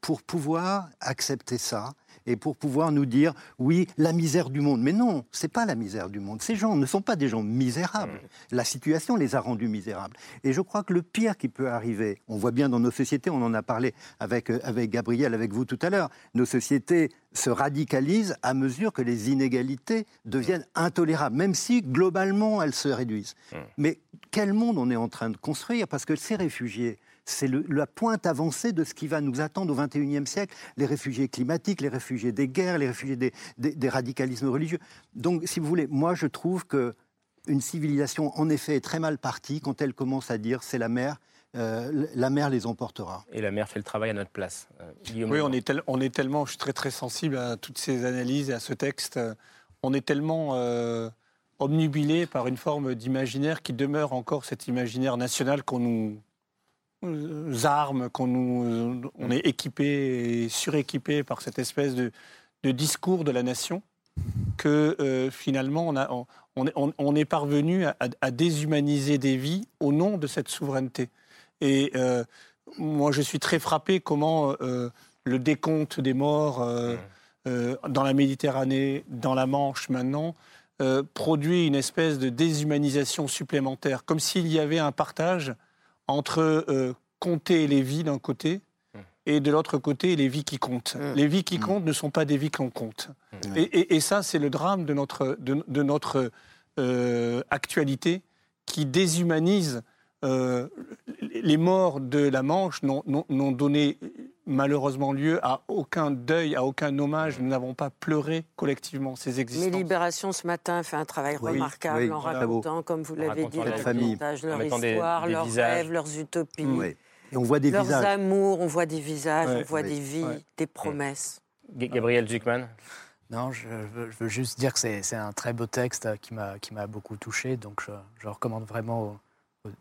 pour pouvoir accepter ça et pour pouvoir nous dire oui, la misère du monde. Mais non, c'est pas la misère du monde. Ces gens ne sont pas des gens misérables. Mmh. La situation les a rendus misérables. Et je crois que le pire qui peut arriver, on voit bien dans nos sociétés, on en a parlé avec, euh, avec Gabriel, avec vous tout à l'heure, nos sociétés se radicalisent à mesure que les inégalités deviennent intolérables, même si globalement elles se réduisent. Mais quel monde on est en train de construire? Parce que ces réfugiés, c'est la pointe avancée de ce qui va nous attendre au XXIe siècle, les réfugiés climatiques, les réfugiés des guerres, les réfugiés des, radicalismes religieux. Donc, si vous voulez, moi je trouve que une civilisation, en effet, est très mal partie quand elle commence à dire c'est la mer, euh, la mer les emportera. Et la mer fait le travail à notre place. Euh, oui, on est, on est, tellement, je suis très très sensible à toutes ces analyses et à ce texte. On est tellement euh, omnubilé par une forme d'imaginaire qui demeure encore cet imaginaire national qu'on nous, armes, qu'on nous, on est équipé et suréquipé par cette espèce de, discours de la nation, que euh, finalement on, a, on, est parvenu à, déshumaniser des vies au nom de cette souveraineté. Et euh, moi, je suis très frappé comment euh, le décompte des morts dans la Méditerranée, dans la Manche maintenant, produit une espèce de déshumanisation supplémentaire, comme s'il y avait un partage entre euh, compter les vies d'un côté mmh. et de l'autre côté les vies qui comptent. Mmh. Les vies qui mmh. comptent ne sont pas des vies qu'on compte. Et, ça, c'est le drame de notre, de, notre euh, actualité qui déshumanise euh, les morts de la Manche n'ont donné malheureusement lieu à aucun deuil, à aucun hommage. Nous n'avons pas pleuré collectivement ces existences. Mais Libération ce matin fait un travail remarquable en racontant, comme vous l'avez dit, leur histoire, leurs rêves, leurs utopies. Et on voit des leurs visages. amours, on voit des visages, on voit des vies, des promesses. Gabriel Zuckman non, je veux, juste dire que c'est un très beau texte qui m'a beaucoup touché, donc je, recommande vraiment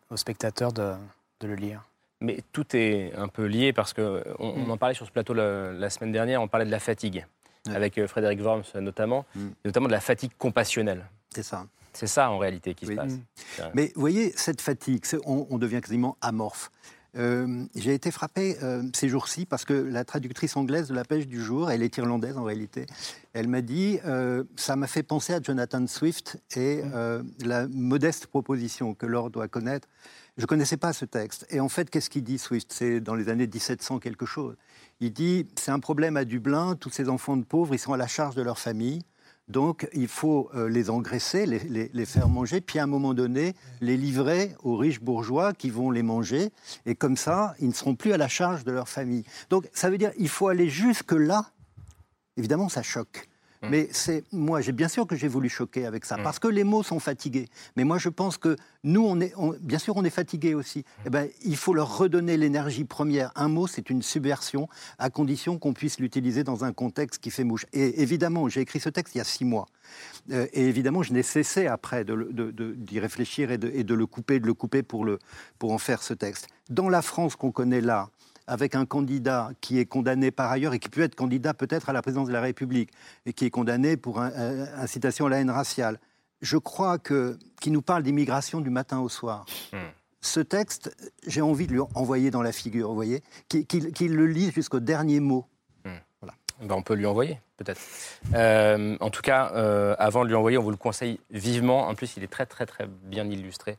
aux, spectateurs de le lire. Mais tout est un peu lié parce qu'on on mm. en parlait sur ce plateau la, semaine dernière, on parlait de la fatigue, avec euh, Frédéric Worms notamment, mm. notamment de la fatigue compassionnelle. C'est ça. C'est ça en réalité qui se passe. Mm. Mais vous voyez, cette fatigue, on, devient quasiment amorphe. Euh, j'ai été frappé euh, ces jours-ci parce que la traductrice anglaise de La pêche du jour, elle est irlandaise en réalité, elle m'a dit ça m'a fait penser à Jonathan Swift et la modeste proposition que l'or doit connaître je ne connaissais pas ce texte. Et en fait, qu'est-ce qu'il dit, Swift? C'est dans les années 1700 quelque chose. Il dit, c'est un problème à Dublin, tous ces enfants de pauvres, ils sont à la charge de leur famille. Donc, il faut euh, les engraisser, les, faire manger, puis à un moment donné, les livrer aux riches bourgeois qui vont les manger. Et comme ça, ils ne seront plus à la charge de leur famille. Donc, ça veut dire qu'il faut aller jusque-là. Évidemment, ça choque. Mm. Mais c'est moi, j'ai bien sûr que j'ai voulu choquer avec ça, mm. parce que les mots sont fatigués. Mais moi, je pense que nous, on est, bien sûr, on est fatigués aussi. Mm. Eh ben, il faut leur redonner l'énergie première. Un mot, c'est une subversion, à condition qu'on puisse l'utiliser dans un contexte qui fait mouche. Et évidemment, j'ai écrit ce texte il y a six mois. Euh, et évidemment, je n'ai cessé après d'y de, réfléchir et, et de, le couper, de le couper pour, le, pour en faire ce texte. Dans la France qu'on connaît là, avec un candidat qui est condamné par ailleurs et qui peut être candidat peut-être à la présidence de la République et qui est condamné pour euh, incitation à la haine raciale. Je crois que qui nous parle d'immigration du matin au soir. Hmm. Ce texte, j'ai envie de lui envoyer dans la figure, vous voyez, qu'il le lise jusqu'au dernier mot. Hmm. Voilà. Ben, on peut lui envoyer, peut-être. Euh, en tout cas, euh, avant de lui envoyer, on vous le conseille vivement. En plus, il est très, très, très bien illustré.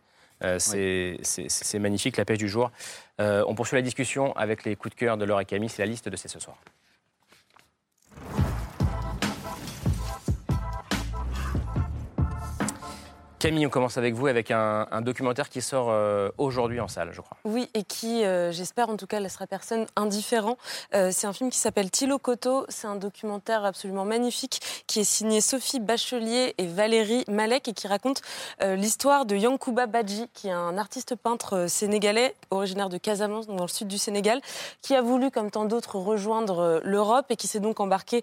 C'est magnifique, la pêche du jour. on poursuit la discussion avec les coups de cœur de Laure et Camille. C'est la liste de ces ce soir. Camille, on commence avec vous avec un, documentaire qui sort euh, aujourd'hui en salle, je crois. Oui, et qui, euh, j'espère en tout cas, laissera personne indifférent. Euh, c'est un film qui s'appelle Tilo Koto. C'est un documentaire absolument magnifique qui est signé Sophie Bachelier et Valérie Malek et qui raconte l'histoire de Yankuba Badji, qui est un artiste peintre sénégalais, originaire de Casamance, dans le sud du Sénégal, qui a voulu, comme tant d'autres, rejoindre l'Europe et qui s'est donc embarqué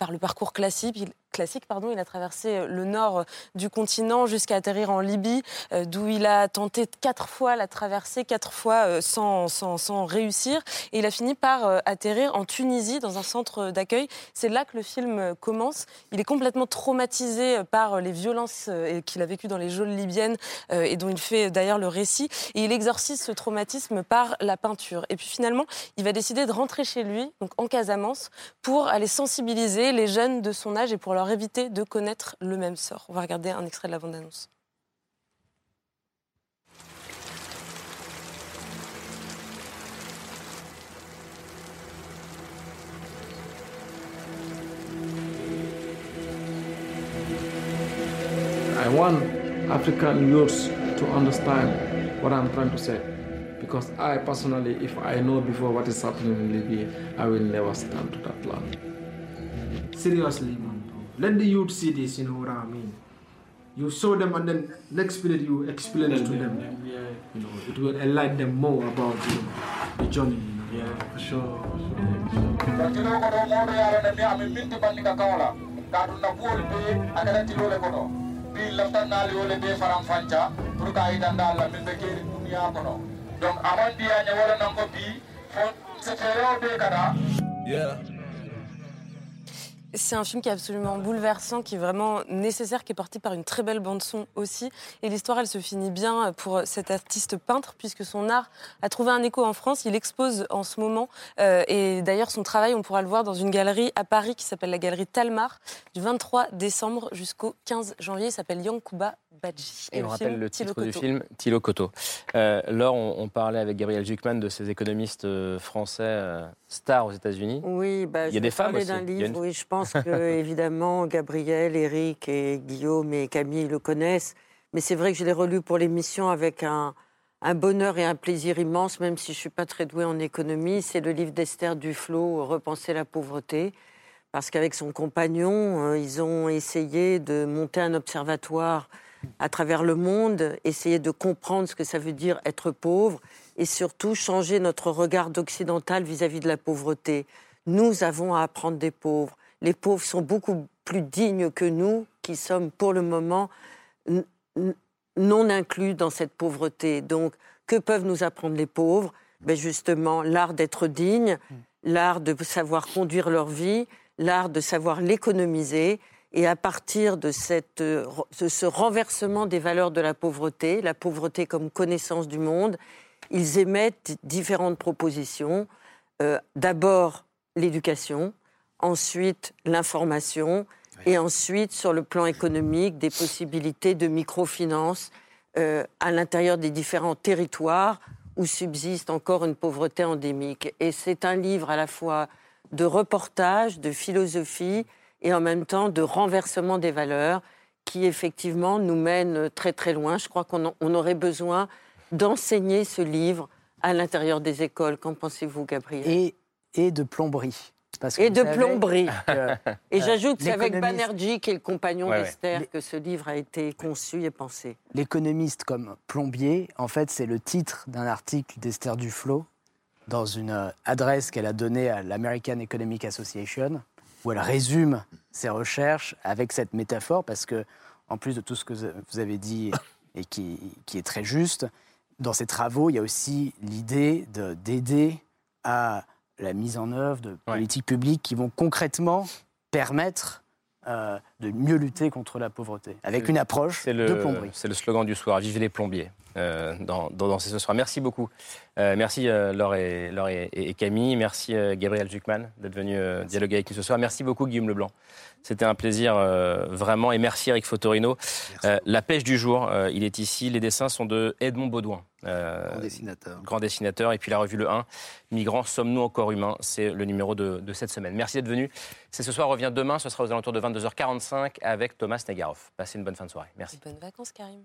par le parcours classique classique, pardon, il a traversé euh, le nord euh, du continent jusqu'à atterrir en Libye, euh, d'où il a tenté quatre fois la traversée, quatre fois sans, sans, réussir. Et il a fini par atterrir en Tunisie, dans un centre d'accueil. C'est là que le film commence. Il est complètement traumatisé par les violences qu'il a vécues dans les geôles libyennes et dont il fait d'ailleurs le récit. Et il exorcise ce traumatisme par la peinture. Et puis finalement, il va décider de rentrer chez lui, donc en Casamance, pour aller sensibiliser les jeunes de son âge et pour leur éviter de connaître le même sort. On va regarder un extrait de la bande-annonce. I want African youths to understand what I'm trying to say. Because I personally, if I know before what is happening in Libya, I will never stand to that land. Seriously, Let the youth see this, you know what I mean? You show them and then next minute you explain it to them. You know, it will enlighten them more about you know, the journey. You know? Yeah, for sure. For sure. yeah C'est un film qui est absolument bouleversant, qui est vraiment nécessaire, qui est porté par une très belle bande-son aussi. Et l'histoire, elle se finit bien pour cet artiste peintre, puisque son art a trouvé un écho en France. Il expose en ce moment. Euh, et d'ailleurs, son travail, on pourra le voir dans une galerie à Paris qui s'appelle la galerie Talmar, du 23 décembre jusqu'au 15 janvier. Il s'appelle Yankuba et, on rappelle le titre du film, Thilo Koto. Euh, Laure, on, parlait avec Gabriel Zuckman de ces économistes euh, français euh, stars aux États-Unis. Oui, bah, il y a des femmes aussi. livre, oui, je pense que <laughs> évidemment Gabriel, Eric et Guillaume et Camille le connaissent. Mais c'est vrai que je l'ai relu pour l'émission avec un, un, bonheur et un plaisir immense, même si je ne suis pas très douée en économie. C'est le livre d'Esther Duflo, Repenser la pauvreté. Parce qu'avec son compagnon, ils ont essayé de monter un observatoire à travers le monde, essayer de comprendre ce que ça veut dire être pauvre et surtout changer notre regard occidental vis-à-vis de la pauvreté. Nous avons à apprendre des pauvres. Les pauvres sont beaucoup plus dignes que nous, qui sommes pour le moment non inclus dans cette pauvreté. Donc, que peuvent nous apprendre les pauvres? Ben Justement, l'art d'être digne, l'art de savoir conduire leur vie, l'art de savoir l'économiser et à partir de, cette, de ce renversement des valeurs de la pauvreté, la pauvreté comme connaissance du monde, ils émettent différentes propositions. Euh, d'abord l'éducation, ensuite l'information, et ensuite, sur le plan économique, des possibilités de microfinance euh, à l'intérieur des différents territoires où subsiste encore une pauvreté endémique. Et c'est un livre à la fois de reportage, de philosophie, et en même temps de renversement des valeurs qui effectivement nous mène très très loin. Je crois qu'on aurait besoin d'enseigner ce livre à l'intérieur des écoles. Qu'en pensez-vous, Gabriel? Et, et de plomberie. Parce et de plomberie. <laughs> <laughs> et j'ajoute que c'est avec Banerjee, qui est le compagnon d'Esther, que ce livre a été conçu et pensé. L'économiste comme plombier, en fait, c'est le titre d'un article d'Esther Duflo dans une adresse qu'elle a donnée à l'American Economic Association où elle résume ses recherches avec cette métaphore, parce que, en plus de tout ce que vous avez dit et qui, qui est très juste, dans ses travaux, il y a aussi l'idée d'aider à la mise en œuvre de politiques publiques qui vont concrètement permettre euh, de mieux lutter contre la pauvreté, avec une approche de plomberie. C'est le slogan du soir, vive les plombiers. Dans, dans, ce soir. Merci beaucoup. merci Laure, et, Laure et, Camille. Merci Gabriel Zuckman d'être venu dialoguer avec nous ce soir. Merci beaucoup Guillaume Leblanc. C'était un plaisir vraiment. Et merci Eric Fotorino. la pêche du jour, il est ici. Les dessins sont de Edmond Baudouin. grand dessinateur. Grand dessinateur. Et puis la revue Le 1, Migrants, sommes-nous encore humains? C'est le numéro de, de, cette semaine. Merci d'être venu. C'est ce soir revient demain. Ce sera aux alentours de 22h45 avec Thomas Negaroff. Passez une bonne fin de soirée. Merci. Bonnes vacances, Karim.